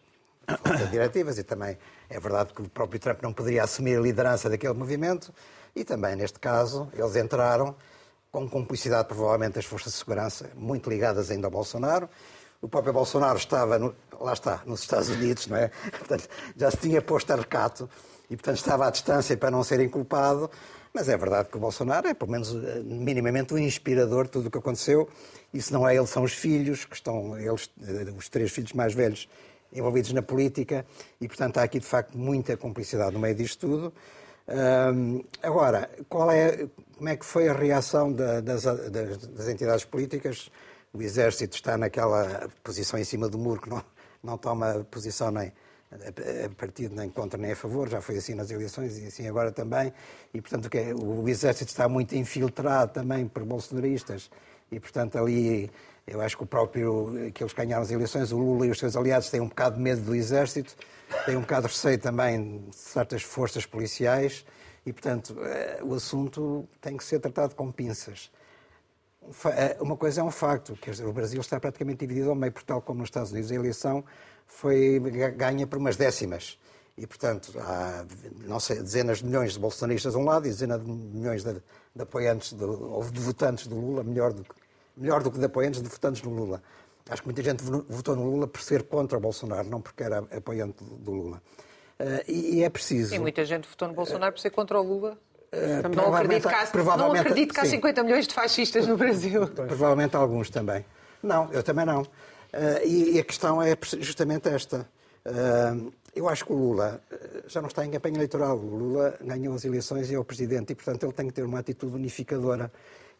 Speaker 3: Falta diretivas e também é verdade que o próprio Trump não poderia assumir a liderança daquele movimento e também, neste caso, eles entraram com cumplicidade, provavelmente, das forças de segurança, muito ligadas ainda ao Bolsonaro. O próprio Bolsonaro estava, no, lá está, nos Estados Unidos, não é? Portanto, já se tinha posto a recato e, portanto, estava à distância para não ser inculpado. Mas é verdade que o Bolsonaro é, pelo menos, eh, minimamente o inspirador de tudo o que aconteceu. E se não é ele, são os filhos, que estão, eles, eh, os três filhos mais velhos, envolvidos na política. E, portanto, há aqui, de facto, muita cumplicidade no meio disto tudo. agora, qual é, como é que foi a reação da, das, das, das, entidades políticas? O Exército está naquela posição em cima do muro que não, não toma posição nem a partido nem contra nem a favor, já foi assim nas eleições e assim agora também, e portanto o, é, o exército está muito infiltrado também por bolsonaristas, e portanto ali eu acho que o próprio, que eles ganharam as eleições, o Lula e os seus aliados têm um bocado de medo do exército, têm um bocado de receio também de certas forças policiais, e portanto eh, o assunto tem que ser tratado com pinças. Eh, uma coisa é um facto, quer dizer, o Brasil está praticamente dividido ao meio, por tal como nos Estados Unidos, a eleição foi ganha por umas décimas. E, portanto, há não sei, dezenas de milhões de bolsonaristas de um lado e dezenas de milhões de, de apoiantes, de, ou de votantes do Lula, melhor do, melhor do que de apoiantes, de votantes do Lula. Acho que muita gente votou no Lula por ser contra o Bolsonaro, não porque era apoiante do Lula. Uh, e, e, é preciso.
Speaker 4: E muita gente votou no Bolsonaro por ser contra o Lula. Uh, não, acredito que há, não acredito que há 50 milhões de fascistas no Brasil.
Speaker 3: Provavelmente alguns também. Não, eu também não. Uh, e, a questão é justamente esta. Uh, eu acho que o Lula eh, já não está em campanha eleitoral. O Lula ganhou as eleições e é o presidente, e portanto ele tem que ter uma atitude unificadora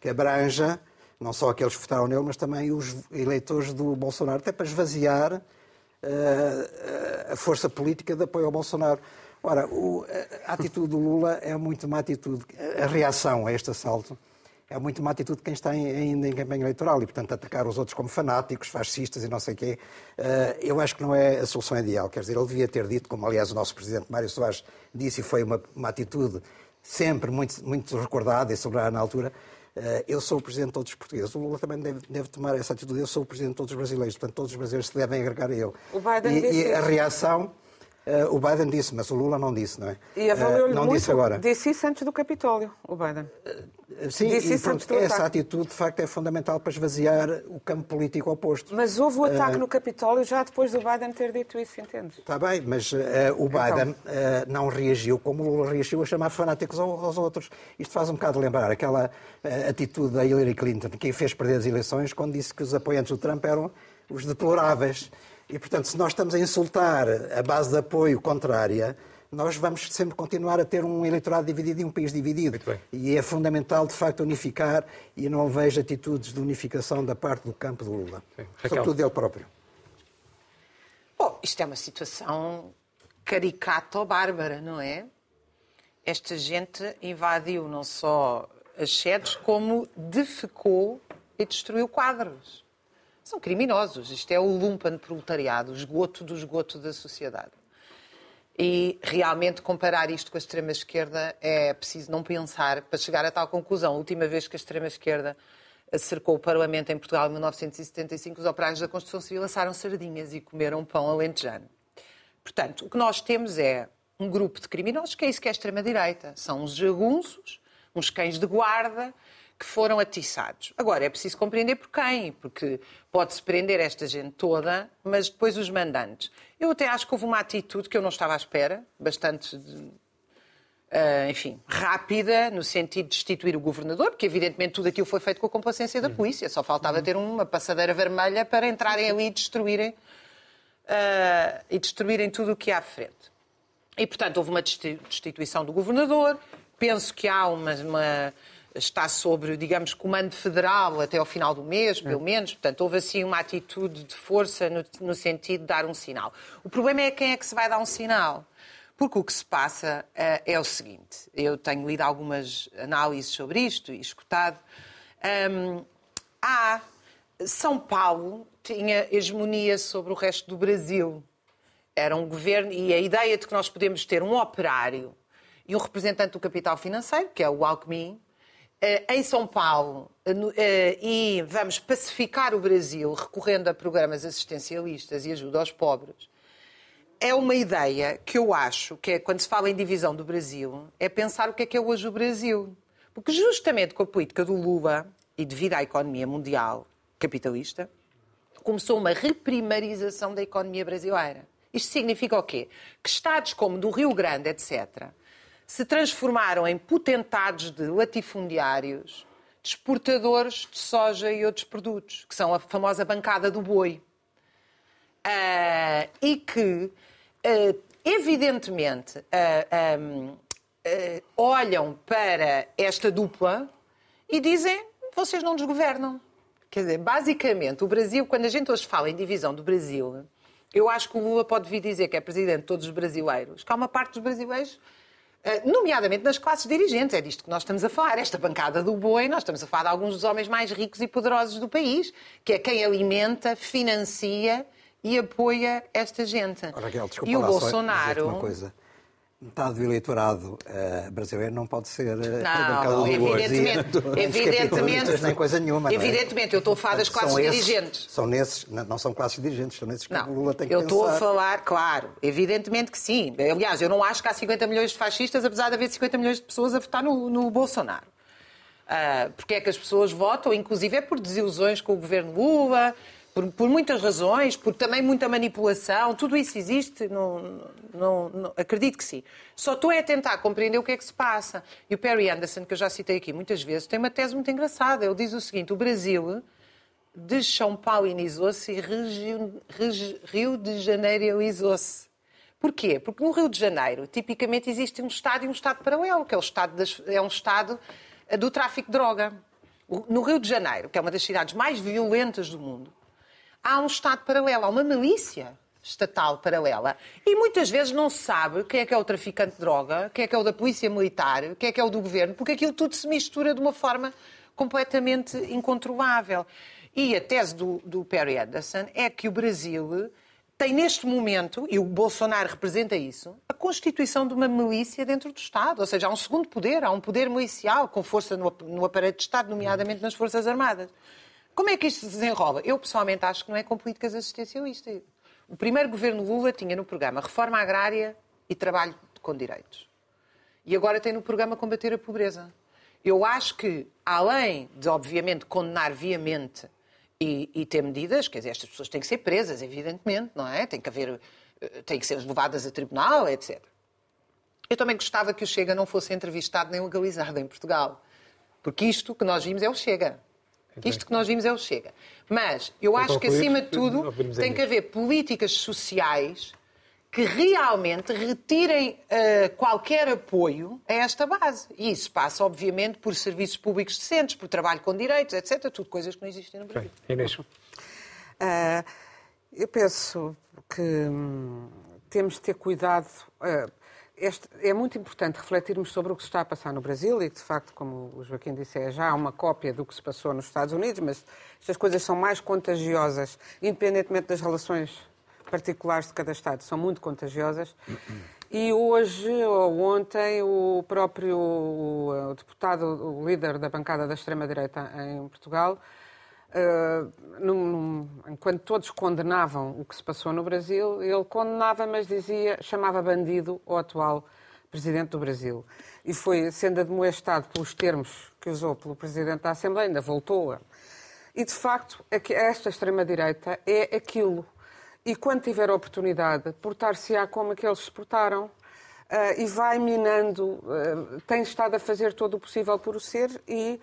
Speaker 3: que abranja não só aqueles que votaram nele, mas também os eleitores do Bolsonaro, até para esvaziar uh, a força política de apoio ao Bolsonaro. Ora, o, a atitude do Lula é muito uma atitude, a reação a este assalto é muito uma atitude de quem está ainda em campanha eleitoral e, portanto, atacar os outros como fanáticos, fascistas e não sei o quê, eh, eu acho que não é a solução ideal. Quer dizer, ele devia ter dito, como aliás o nosso Presidente Mário Soares disse, e foi uma, uma atitude sempre muito, muito recordada e sobrada na altura, eh, eu sou o Presidente de todos os portugueses. O Lula também deve, deve, tomar essa atitude. Eu sou o Presidente de todos os brasileiros. Portanto, todos os brasileiros se devem agregar a ele.
Speaker 5: E,
Speaker 3: e a reação Uh, o Biden disse, mas o Lula não disse, não é?
Speaker 5: E avaliou-lhe uh, não muito, disse agora. Disse isso antes do Capitólio, o Biden.
Speaker 3: Uh, sim, disse isso antes do essa ataque. atitude, de facto, é fundamental para esvaziar o campo político oposto.
Speaker 5: Mas houve o ataque no Capitólio já depois do Biden ter dito isso, entende?
Speaker 3: Está bem, mas o então. Biden então... não reagiu como o Lula reagiu a chamar fanáticos aos outros. Isto faz um bocado lembrar aquela atitude da Hillary Clinton, que fez perder as eleições quando disse que os apoiantes do Trump eram os deploráveis. E, portanto, se nós estamos a insultar a base de apoio contrária, nós vamos sempre continuar a ter um eleitorado dividido e um país dividido. E é fundamental, de facto, unificar e não vejo atitudes de unificação da parte do campo do Lula. Sim. Sobretudo dele próprio.
Speaker 4: Bom, isto é uma situação caricata ou bárbara, não é? esta gente invadiu não só as sedes, como defecou e destruiu quadros. São criminosos. Isto é o lumpen proletariado, o esgoto do esgoto da sociedade. E realmente comparar isto com a extrema-esquerda é preciso não pensar para chegar a tal conclusão. A última vez que a extrema-esquerda cercou o Parlamento em Portugal em 1975, os operários da Construção Civil assaram sardinhas e comeram pão alentejano. Portanto, o que nós temos é um grupo de criminosos, que é isso que é a extrema-direita. São uns jagunços, uns cães de guarda, que foram atiçados. Agora, é preciso compreender por quem, porque pode-se prender esta gente toda, mas depois os mandantes. Eu até acho que houve uma atitude que eu não estava à espera, bastante, uh, enfim, rápida, no sentido de destituir o governador, porque evidentemente tudo aquilo foi feito com a complacência da polícia, só faltava ter uma passadeira vermelha para entrarem ali e destruírem, uh, e destruírem tudo o que há à frente. E, portanto, houve uma destituição do governador, penso que há uma, uma está sobre, digamos, comando federal até ao final do mês, pelo menos. Portanto, houve assim uma atitude de força no, no, sentido de dar um sinal. O problema é quem é que se vai dar um sinal. Porque o que se passa uh, é o seguinte: eu tenho lido algumas análises sobre isto e escutado. Um, há. São Paulo tinha hegemonia sobre o resto do Brasil. Era um governo. E a ideia de que nós podemos ter um operário e um representante do capital financeiro, que é o Alckmin, em São Paulo eh, eh, e vamos pacificar o Brasil recorrendo a programas assistencialistas e ajuda aos pobres, é uma ideia que eu acho que é, quando se fala em divisão do Brasil, é pensar o que é que é hoje o Brasil. Porque justamente com a política do Lula e devido à economia mundial capitalista, começou uma reprimarização da economia brasileira. Isto significa o quê? Que estados como do Rio Grande, etc., se transformaram em potentados de latifundiários, de exportadores de soja e outros produtos, que são a famosa bancada do boi. Uh, e que, uh, evidentemente, uh, olham para esta dupla e dizem: vocês não nos governam. Quer dizer, basicamente, o Brasil, quando a gente hoje fala em divisão do Brasil, eu acho que o Lula pode vir dizer que é presidente de todos os brasileiros, que há uma parte dos brasileiros nomeadamente nas classes dirigentes. É disto que nós estamos a falar. Esta bancada do boi, nós estamos a falar de alguns dos homens mais ricos e poderosos do país, que é quem alimenta, financia e apoia esta gente.
Speaker 3: Raquel, desculpa
Speaker 4: e o
Speaker 3: lá,
Speaker 4: Bolsonaro.
Speaker 3: Uma coisa metade do eleitorado uh, brasileiro não pode ser uh,
Speaker 4: não, evidentemente, evidentemente,
Speaker 3: nem coisa nenhuma.
Speaker 4: Evidentemente,
Speaker 3: é?
Speaker 4: eu estou a falar das classes
Speaker 3: são
Speaker 4: dirigentes.
Speaker 3: Esses, são nesses, não são classes dirigentes, são nesses que
Speaker 4: não,
Speaker 3: o Lula tem que
Speaker 4: eu
Speaker 3: pensar.
Speaker 4: estou a falar, claro, evidentemente que sim. Aliás, eu não acho que há 50 milhões de fascistas, apesar de haver 50 milhões de pessoas a votar no, no Bolsonaro. Uh, porque é que as pessoas votam, inclusive é por desilusões com o governo Lula, por, por, muitas razões, por também muita manipulação, tudo isso existe, não, não, não, acredito que sim. Só estou a tentar compreender o que é que se passa. E o Perry Anderson, que eu já citei aqui muitas vezes, tem uma tese muito engraçada. Ele diz o seguinte: o Brasil de São Paulo se e Rio de Janeiro se Porquê? Porque no Rio de Janeiro, tipicamente, existe um Estado e um Estado paralelo, que é, o estado das, é um Estado eh, do tráfico de droga. No Rio de Janeiro, que é uma das cidades mais violentas do mundo, há um Estado paralelo, há uma milícia estatal paralela. E muitas vezes não se sabe quem é que é o traficante de droga, quem é que é o da polícia militar, quem é que é o do governo, porque aquilo tudo se mistura de uma forma completamente incontrolável. E a tese do, do Perry Anderson é que o Brasil tem neste momento, e o Bolsonaro representa isso, a constituição de uma milícia dentro do Estado. Ou seja, há um segundo poder, há um poder milicial com força no, no aparelho de Estado, nomeadamente nas Forças Armadas. Como é que isto se desenrola? Eu, pessoalmente, acho que não é com políticas assistencialistas. O primeiro governo Lula tinha no programa reforma agrária e trabalho com direitos. E agora tem no programa combater a pobreza. Eu acho que, além de, obviamente, condenar viamente e, e, ter medidas, quer dizer, estas pessoas têm que ser presas, evidentemente, não é? Tem que haver, eh, têm que ser levadas a tribunal, etc. Eu também gostava que o Chega não fosse entrevistado nem legalizado em Portugal. Porque isto que nós vimos é o Chega. Isto que nós vimos é o Chega. Mas eu acho que, acima de tudo, tem que haver políticas sociais que realmente retirem uh, qualquer apoio a esta base. E isso passa, obviamente, por serviços públicos decentes, por trabalho com direitos, etc. Tudo coisas que não existem no Brasil.
Speaker 1: Inês.
Speaker 5: Uh, eu penso que hum, temos de ter cuidado. Uh, este, é muito importante refletirmos sobre o que se está a passar no Brasil e de facto, como o Joaquim disse, é já uma cópia do que se passou nos Estados Unidos, mas estas coisas são mais contagiosas, independentemente das relações particulares de cada Estado, são muito contagiosas. E hoje, ou ontem, o próprio o deputado, o líder da bancada da extrema-direita em Portugal, uh, num, num, enquanto todos condenavam o que se passou no Brasil, ele condenava, mas dizia, chamava bandido o atual presidente do Brasil. E foi sendo admoestado pelos termos que usou pelo presidente da Assembleia, ainda voltou a. E, de facto, esta extrema-direita é aquilo. E quando tiver oportunidade, portar-se-á como aqueles se portaram. Uh, e vai minando, uh, tem estado a fazer todo o possível por o ser e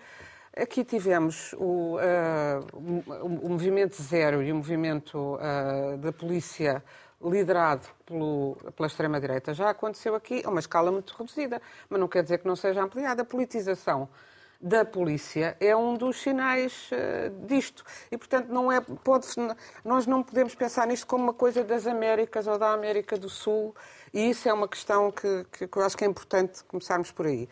Speaker 5: Aqui tivemos o, uh, o movimento zero e o movimento uh, da polícia liderado pelo, pela extrema-direita. Já aconteceu aqui a uma escala muito reduzida, mas não quer dizer que não seja ampliada. A politização da polícia é um dos sinais uh, disto. E, portanto, não é, pode, nós não podemos pensar nisto como uma coisa das Américas ou da América do Sul, e isso é uma questão que, que, que eu acho que é importante começarmos por aí.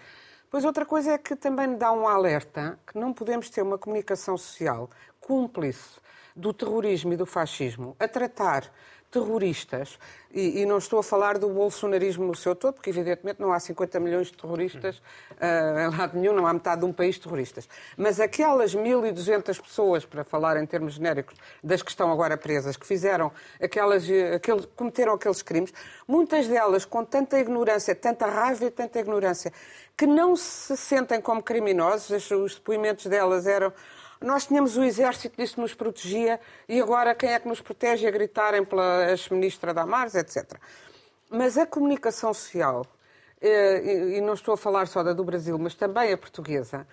Speaker 5: Pois outra coisa é que também dá um alerta que não podemos ter uma comunicação social cúmplice do terrorismo e do fascismo a tratar terroristas, e, e, não estou a falar do bolsonarismo no seu todo, porque evidentemente não há 50 milhões de terroristas uh, em lado nenhum, não há metade de um país terroristas. Mas aquelas 1.200 pessoas, para falar em termos genéricos, das que estão agora presas, que fizeram aquelas, aqueles, cometeram aqueles crimes, muitas delas com tanta ignorância, tanta raiva e tanta ignorância, que não se sentem como criminosos, os depoimentos delas eram nós tínhamos o exército, isso nos protegia, e agora quem é que nos protege a gritarem pela ex-ministra Damares, etc. Mas a comunicação social, eh, e não estou a falar só da do Brasil, mas também a portuguesa,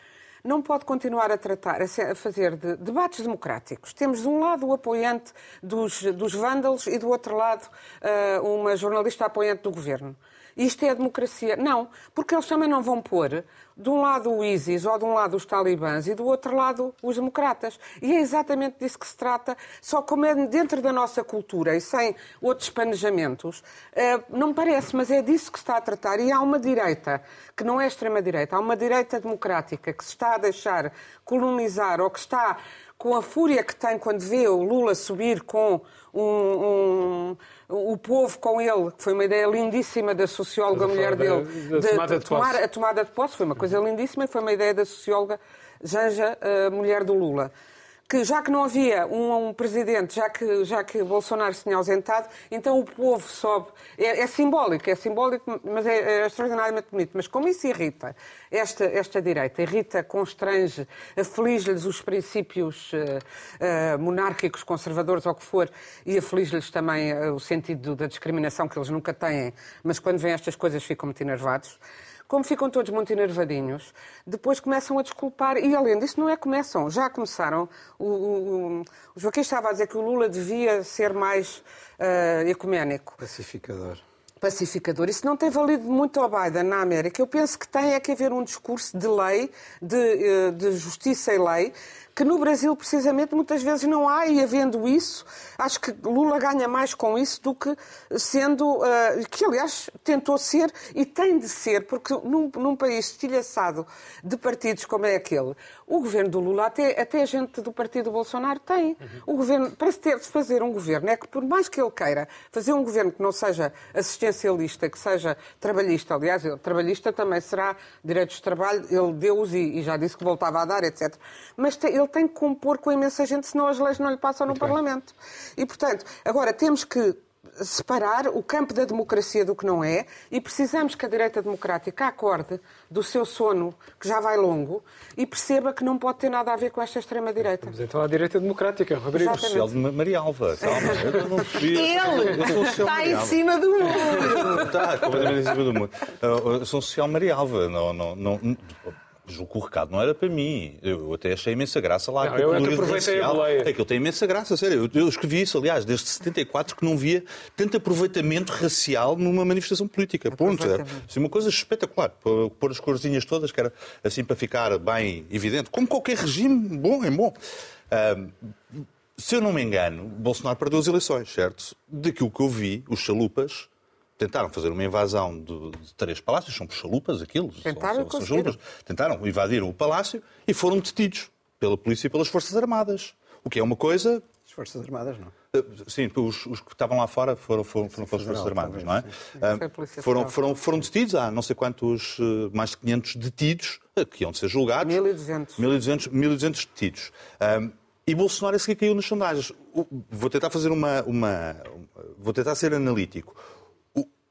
Speaker 5: não pode continuar a tratar, a fazer de debates democráticos. Temos de um lado o apoiante dos, dos vândalos e do outro lado eh, uma jornalista apoiante do governo isto é a democracia. Não, porque eles também não vão pôr de um lado o ISIS ou de um lado os talibãs e do outro lado os democratas. E é exatamente disso que se trata, só como é dentro da nossa cultura e sem outros panejamentos, eh, não me parece, mas é disso que se está a tratar. E há uma direita, que não é extrema-direita, há uma direita democrática que se está a deixar colonizar ou que está com a fúria que tem quando vê o Lula subir com um, um, o povo com ele, que foi uma ideia lindíssima da socióloga mulher dele,
Speaker 1: da, da tomada de,
Speaker 5: tomar a tomada de posse, foi uma coisa lindíssima e foi uma ideia da socióloga Janja, mulher do Lula que já que não havia um, um, presidente, já que, já que Bolsonaro se tinha ausentado, então o povo sobe. É, é simbólico, é simbólico, mas é, é, extraordinariamente bonito. Mas como isso irrita esta, esta direita, irrita, constrange, aflige-lhes os princípios uh, uh, monárquicos, conservadores, ou o que for, e aflige-lhes também uh, o sentido da discriminação que eles nunca têm, mas quando vêm estas coisas ficam muito enervados como ficam todos muito enervadinhos, depois começam a desculpar, e além disso não é começam, já começaram. O, o, o Joaquim estava a dizer que o Lula devia ser mais uh, ecuménico.
Speaker 3: Pacificador
Speaker 5: pacificador. Isso não tem valido muito ao Biden na América. Eu penso que tem é que haver um discurso de lei, de, eh, de justiça e lei, que no Brasil, precisamente, muitas vezes não há, e havendo isso, acho que Lula ganha mais com isso do que sendo, uh, que aliás tentou ser e tem de ser, porque num, num país estilhaçado de partidos como é aquele, o governo do Lula, até, até a gente do partido Bolsonaro tem. Uhum. O governo, para se ter de fazer um governo, é que por mais que ele queira fazer um governo que não seja assistencialista, que seja trabalhista, aliás, ele, trabalhista também será direitos de trabalho, ele deu-os e, e, já disse que voltava a dar, etc. Mas tem, ele tem que compor com a imensa gente, senão as leis não lhe passam Muito no bem. Parlamento. E, portanto, agora temos que separar o campo da democracia do que não é e precisamos que a direita democrática acorde do seu sono, que já vai longo, e perceba que não pode ter nada a ver com esta extrema-direita.
Speaker 1: Mas então a direita democrática, Rodrigo.
Speaker 2: Social de Maria Alva, calma. Eu não
Speaker 4: Ele está em cima do muro.
Speaker 2: Está completamente em cima do muro. Eu sou social Maria Alva. Não, não, não, julgo que o recado não era para mim. Eu até achei imensa graça lá.
Speaker 1: Não, eu é aproveitei a boleia.
Speaker 2: É que ele tem imensa graça, sério. Eu, eu, escrevi isso, aliás, desde 74 que não via tanto aproveitamento racial numa manifestação política. Ponto. É assim, uma coisa espetacular. Pôr as corzinhas todas, que era assim para ficar bem evidente. Como qualquer regime, bom é bom. Uh, se eu não me engano, Bolsonaro perdeu as eleições, certo? Daquilo que eu vi, os chalupas tentaram fazer uma invasão de, de três palácios, são chalupas aquilo,
Speaker 5: Tentaram
Speaker 2: são, são chalupas. Tentaram, invadiram o palácio e foram detidos pela polícia e pelas Forças Armadas. O que é uma coisa
Speaker 3: As Forças Armadas, não.
Speaker 2: Uh, Sim, os, os que estavam lá fora foram, foram, foram pelas Forças Armadas, não é?
Speaker 5: a Polícia
Speaker 2: Foram, foram, foram detidos, há não sei quantos, uh, mais de 500 detidos, que iam de ser julgados.
Speaker 5: 1200.
Speaker 2: 1200, 1200 detidos. E Bolsonaro é esse que caiu nas sondagens. Vou tentar fazer uma, uma- Vou tentar ser analítico.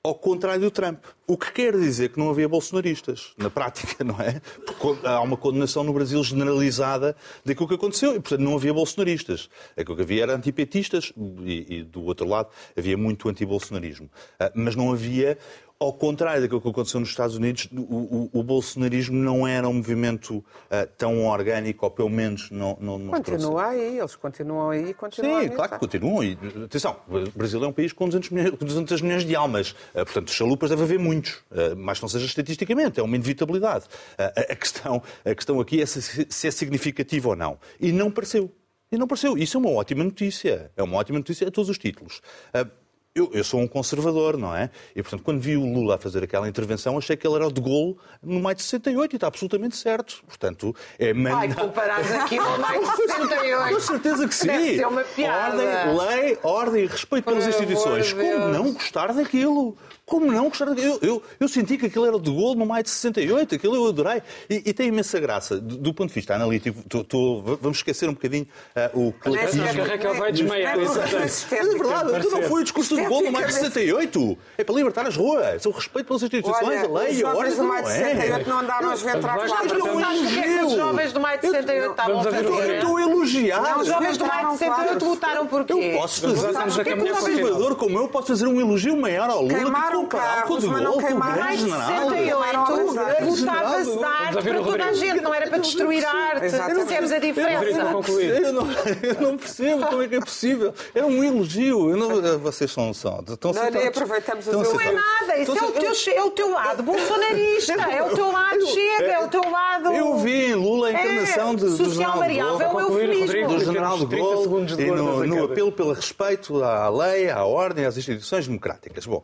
Speaker 2: Ao contrário do Trump. O que quer dizer que não havia bolsonaristas, na prática, não é? Porque há uma condenação no Brasil generalizada daquilo que aconteceu e, portanto, não havia bolsonaristas. Aquilo que havia era antipetistas e, e do outro lado, havia muito antibolsonarismo. Ah, Mas não havia ao contrário daquilo que aconteceu nos Estados Unidos, o, o- o bolsonarismo não era um movimento ah, tão orgânico, ou pelo menos não, não demonstrou
Speaker 5: Continua aí, eles continuam aí e continuam
Speaker 2: Sim, claro que continuam. E, atenção, o Brasil é um país com 200 milhões, com 200 milhões de almas. Ah, portanto, chalupas deve haver muitos, ah, mas não seja estatisticamente, é uma inevitabilidade. Ah, a, questão, a questão aqui é se, se é significativo ou não. E não pareceu. E não pareceu. Isso é uma ótima notícia. É uma ótima notícia a todos os títulos. Ah, eu, eu sou um conservador, não é? E, portanto, quando vi o Lula a fazer aquela intervenção, achei que ele era o de Gaulle no maio de 68 e está absolutamente certo. Portanto, é
Speaker 4: Ai,
Speaker 2: mandar...
Speaker 4: comparares aquilo ao mais de 68.
Speaker 2: Com certeza que sim.
Speaker 4: Deve ser uma piada.
Speaker 2: Ordem, lei, ordem e respeito pelas
Speaker 4: Por amor
Speaker 2: instituições.
Speaker 4: de
Speaker 2: Como
Speaker 4: Deus.
Speaker 2: não gostar daquilo? Como não gostar? Eu, eu, eu senti que aquilo era de golo no maio de 68, aquilo eu adorei. E, e tem imensa graça. Do, do ponto de vista analítico, tô- tô- vamos esquecer um bocadinho ah, o clientismo.
Speaker 1: Acho que a Raquel vai desmaiar. É
Speaker 5: não,
Speaker 2: Mas é verdade, aquilo não foi o discurso de golo no maio de 68. É para libertar as ruas. É o respeito pelas instituições,
Speaker 5: Olha,
Speaker 2: a lei,
Speaker 5: os
Speaker 2: a ordem.
Speaker 5: jovens do maio de
Speaker 2: não é.
Speaker 5: 68 não andaram a esventar
Speaker 1: Vais-
Speaker 5: quadros.
Speaker 4: Sabes o que é que os jovens do maio de 68 estavam a fazer?
Speaker 2: Estou a elogiar.
Speaker 5: Não,
Speaker 4: Os jovens do maio de 68 votaram por quê?
Speaker 2: Eu posso fazer. Porque um conservador como eu posso fazer um elogio maior ao Lula
Speaker 5: Queimaram carros,
Speaker 2: de
Speaker 5: mas não queimaram.
Speaker 4: Mais de
Speaker 2: general.
Speaker 4: 68
Speaker 2: Grande
Speaker 4: votava-se
Speaker 1: Vamos ouvir
Speaker 4: para toda a gente, não era para destruir a arte. Percebes a diferença?
Speaker 2: Eu não, eu não percebo como é que é possível. Era um elogio. Eu não, vocês são só. Estão
Speaker 5: Não, e aproveitamos
Speaker 2: estão
Speaker 4: Não é nada, isso é o, teu, é o teu lado bolsonarista, é o teu lado chega, é o teu lado.
Speaker 2: Eu vi em Lula a encarnação
Speaker 4: É,
Speaker 2: de, do
Speaker 4: social
Speaker 2: general de
Speaker 4: variável é o eufemismo.
Speaker 2: Do general de
Speaker 1: 30
Speaker 2: Gaulle
Speaker 1: de
Speaker 2: e no, apelo pelo respeito à lei, à ordem, às instituições democráticas. Bom,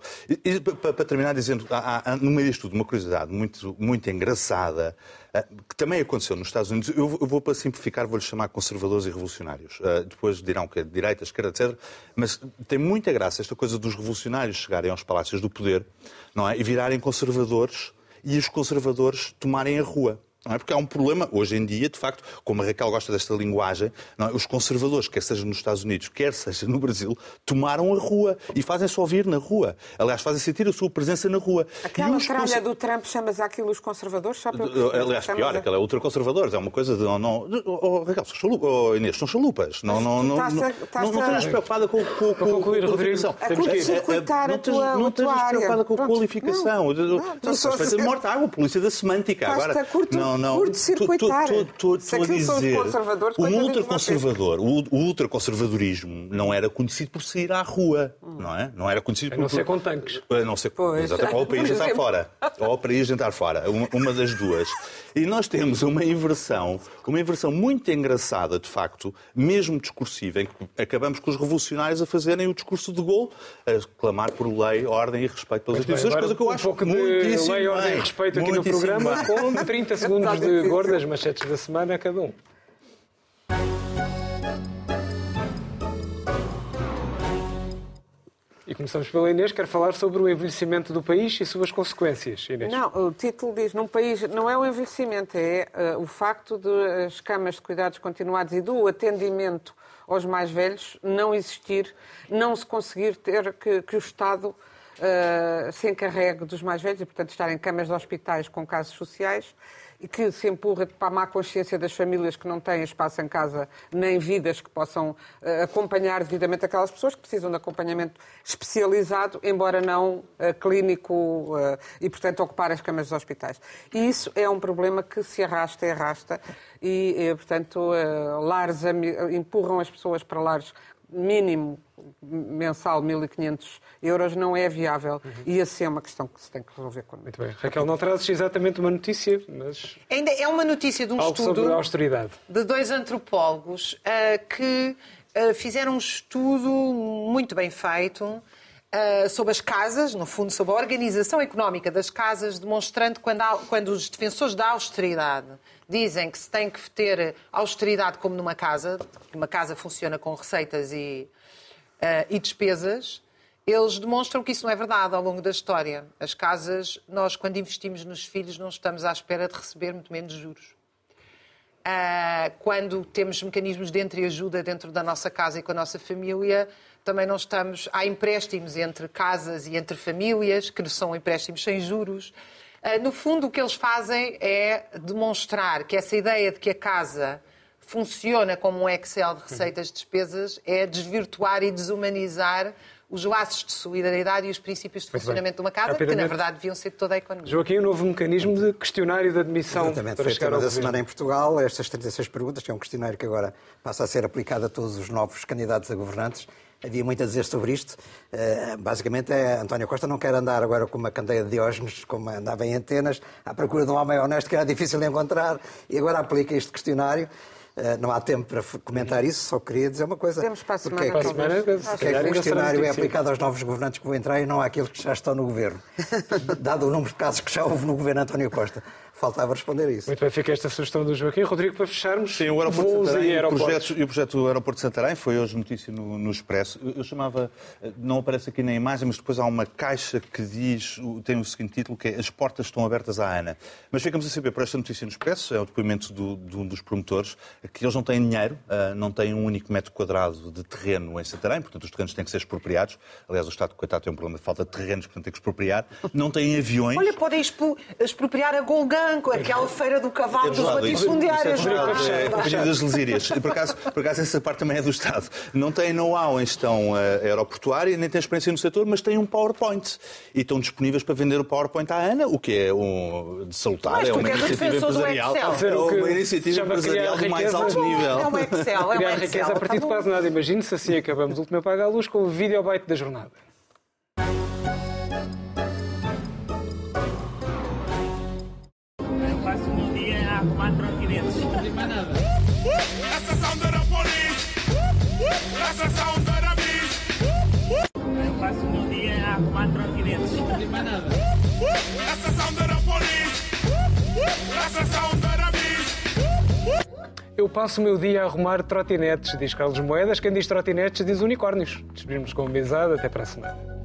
Speaker 2: para, terminar dizendo, há, há, no meio disto tudo, uma curiosidade muito, muito engraçada, ah, que também aconteceu nos Estados Unidos. Eu, vou- eu vou, para simplificar, vou-lhes chamar conservadores e revolucionários. Ah, depois dirão que é de direita, esquerda, etc. Mas tem muita graça esta coisa dos revolucionários chegarem aos palácios do poder não é? e virarem conservadores e os conservadores tomarem a rua. Não é? Porque há um problema, hoje em dia, de facto, como a Raquel gosta desta linguagem, não é? os conservadores, quer seja nos Estados Unidos, quer seja no Brasil, tomaram a rua e fazem-se ouvir na rua. Aliás, fazem sentir a sua presença na rua.
Speaker 5: Aquela
Speaker 2: E os
Speaker 5: tralha do Trump, chamas aquilo os conservadores? Só para
Speaker 2: Uh. Aliás,
Speaker 5: Chamas
Speaker 2: pior,
Speaker 5: a-
Speaker 2: aquela é ultraconservadores. É uma coisa de. Não, não, oh, oh, Raquel, são chalupas. Oh, Inês, são chalupas. Não, não, não,
Speaker 5: estás
Speaker 2: não,
Speaker 5: a-
Speaker 2: não,
Speaker 5: estás
Speaker 2: não estejas preocupada com, com, com,
Speaker 1: concluir,
Speaker 2: com a
Speaker 5: curto-circuitar
Speaker 2: não
Speaker 5: a tua-
Speaker 2: não
Speaker 5: área.
Speaker 2: preocupada com a qualificação.
Speaker 5: Não, não,
Speaker 2: Estás feita
Speaker 5: dizer-
Speaker 2: morta água, polícia da semântica.
Speaker 5: Estás-te
Speaker 2: Agora,
Speaker 5: a curto-
Speaker 2: não, não.
Speaker 5: curto-circuitar.
Speaker 2: Estou
Speaker 5: Se
Speaker 2: a
Speaker 5: aquilo são os
Speaker 2: dizer.
Speaker 5: conservadores,
Speaker 2: O
Speaker 5: coitadinhos de
Speaker 2: ultraconservador, o o ultraconservadorismo não era conhecido por sair à rua, não é? Não era conhecido
Speaker 1: A
Speaker 2: por.
Speaker 1: não ser com tanques.
Speaker 2: A não ser
Speaker 5: Pois.
Speaker 2: Exatamente. Ou para ir jantar fora. Ou para ir jantar fora. Uma, uma das duas. E nós temos uma inversão, uma inversão muito engraçada, de facto, mesmo discursiva, em que acabamos com os revolucionários a fazerem o discurso de Gaulle, a clamar por lei, ordem e respeito pelas instituições, coisa que eu
Speaker 1: um
Speaker 2: acho
Speaker 1: pouco de
Speaker 2: muitíssimo
Speaker 1: lei, ordem e respeito aqui no programa,
Speaker 2: bem.
Speaker 1: com 30 segundos
Speaker 5: Está
Speaker 1: de gordas manchetes da semana a cada um. E começamos pela Inês, quer falar sobre o envelhecimento do país e suas consequências. Inês.
Speaker 5: Não, o título diz, num país, não é o envelhecimento, é eh, o facto de as camas de cuidados continuados e do atendimento aos mais velhos não existir, não se conseguir ter que, que o Estado eh, se encarregue dos mais velhos e, portanto, estar em camas de hospitais com casos sociais que se empurra para a má consciência das famílias que não têm espaço em casa nem vidas que possam eh, acompanhar devidamente aquelas pessoas que precisam de acompanhamento especializado, embora não eh, clínico eh, e, portanto, ocupar as camas dos hospitais. E isso é um problema que se arrasta e arrasta e, eh, portanto, lares empurram as pessoas para lares mínimo mensal 1.500 euros não é viável e essa é uma questão que se tem que resolver quando
Speaker 1: Muito bem. Raquel, não trazes exatamente uma notícia, mas
Speaker 4: Ainda é uma notícia de um
Speaker 1: algo
Speaker 4: estudo
Speaker 1: sobre a austeridade.
Speaker 4: de dois antropólogos ah, que ah, fizeram um estudo muito bem feito uh, sobre as casas, no fundo, sobre a organização económica das casas, demonstrando quando, há, quando os defensores da austeridade dizem que se tem que ter austeridade como numa casa, que uma casa funciona com receitas e, uh, e despesas, eles demonstram que isso não é verdade ao longo da história. As casas, nós, quando investimos nos filhos, não estamos à espera de receber muito menos juros. Uh, quando temos mecanismos de entreajuda dentro da nossa casa e com a nossa família, também não estamos. Há empréstimos entre casas e entre famílias, que são empréstimos sem juros. Uh, no fundo, o que eles fazem é demonstrar que essa ideia de que a casa funciona como um Excel de receitas e despesas é desvirtuar e desumanizar os laços de solidariedade e os princípios de funcionamento de uma casa, que na verdade deviam ser de toda a economia.
Speaker 1: Joaquim, um novo mecanismo de questionário de admissão
Speaker 3: Exatamente,
Speaker 1: para
Speaker 3: foi
Speaker 1: chegar
Speaker 3: tema da semana em Portugal, estas 36 perguntas, que é um questionário que agora passa a ser aplicado a todos os novos candidatos a governantes. Havia muito a dizer sobre isto. Uh, basicamente, é, António Costa não quer andar agora com uma candeia de Diógenes, como andava em antenas, à procura de um homem honesto que era difícil de encontrar, e agora aplica este questionário. Eh, não há tempo para comentar isso, só queria dizer uma coisa.
Speaker 5: Temos para a semana.
Speaker 3: Porque é que,
Speaker 1: Para a semana,
Speaker 3: porque é que o questionário é aplicado aos novos governantes que vão entrar e não àqueles que já estão no governo. Dado o número de casos que já houve no governo António Costa. Faltava responder a isso.
Speaker 1: Muito bem, fica esta sugestão do Joaquim. Rodrigo, para fecharmos,
Speaker 2: Sim, o aeroporto de
Speaker 1: voos
Speaker 2: Santarém
Speaker 1: e
Speaker 2: o projeto, e o projeto do aeroporto de Santarém foi hoje notícia no, no Expresso. Eu, eu chamava, não aparece aqui na imagem, mas depois há uma caixa que diz, tem o seguinte título, que é As portas estão abertas à ANA. Mas ficamos a saber por esta notícia no Expresso, é o depoimento do- de um dos promotores, que eles não têm dinheiro, ah, não têm um único metro quadrado de terreno em Santarém, portanto os terrenos têm que ser expropriados. Aliás, o Estado, coitado, tem um problema de falta de terrenos, portanto tem que expropriar. Não têm aviões.
Speaker 4: Olha, podem expropriar a Golgan, com aquela feira do cavalo dos
Speaker 2: Exato, isso-
Speaker 4: latifundiários.
Speaker 2: é
Speaker 4: é?
Speaker 2: é a das Lesírias. Por acaso, por acaso, essa parte também é do Estado. Não tem know-how em gestão eh, aeroportuária, nem tem experiência no setor, mas têm um PowerPoint. E estão disponíveis para vender o PowerPoint à ANA, o que é um, de salutar,
Speaker 4: Mas
Speaker 2: é uma iniciativa empresarial. É uma iniciativa empresarial do mais alto nível.
Speaker 4: É um Excel, é um Excel.
Speaker 1: riqueza a partir de
Speaker 4: Tá
Speaker 1: quase nada. Imagine-se assim acabamos o último apaga a luz com o videobite da jornada.
Speaker 6: Meu dia a arrumar trotinetes. Não tem mais nada.
Speaker 7: Sound police. Sound.
Speaker 6: Eu passo o meu dia a arrumar trotinetes. Não tem mais nada.
Speaker 7: Sound police. Sound.
Speaker 1: Eu passo o meu dia a arrumar trotinetes, diz Carlos Moedas. Quem diz trotinetes diz unicórnios. Despedimos com a mesada. Até para a semana.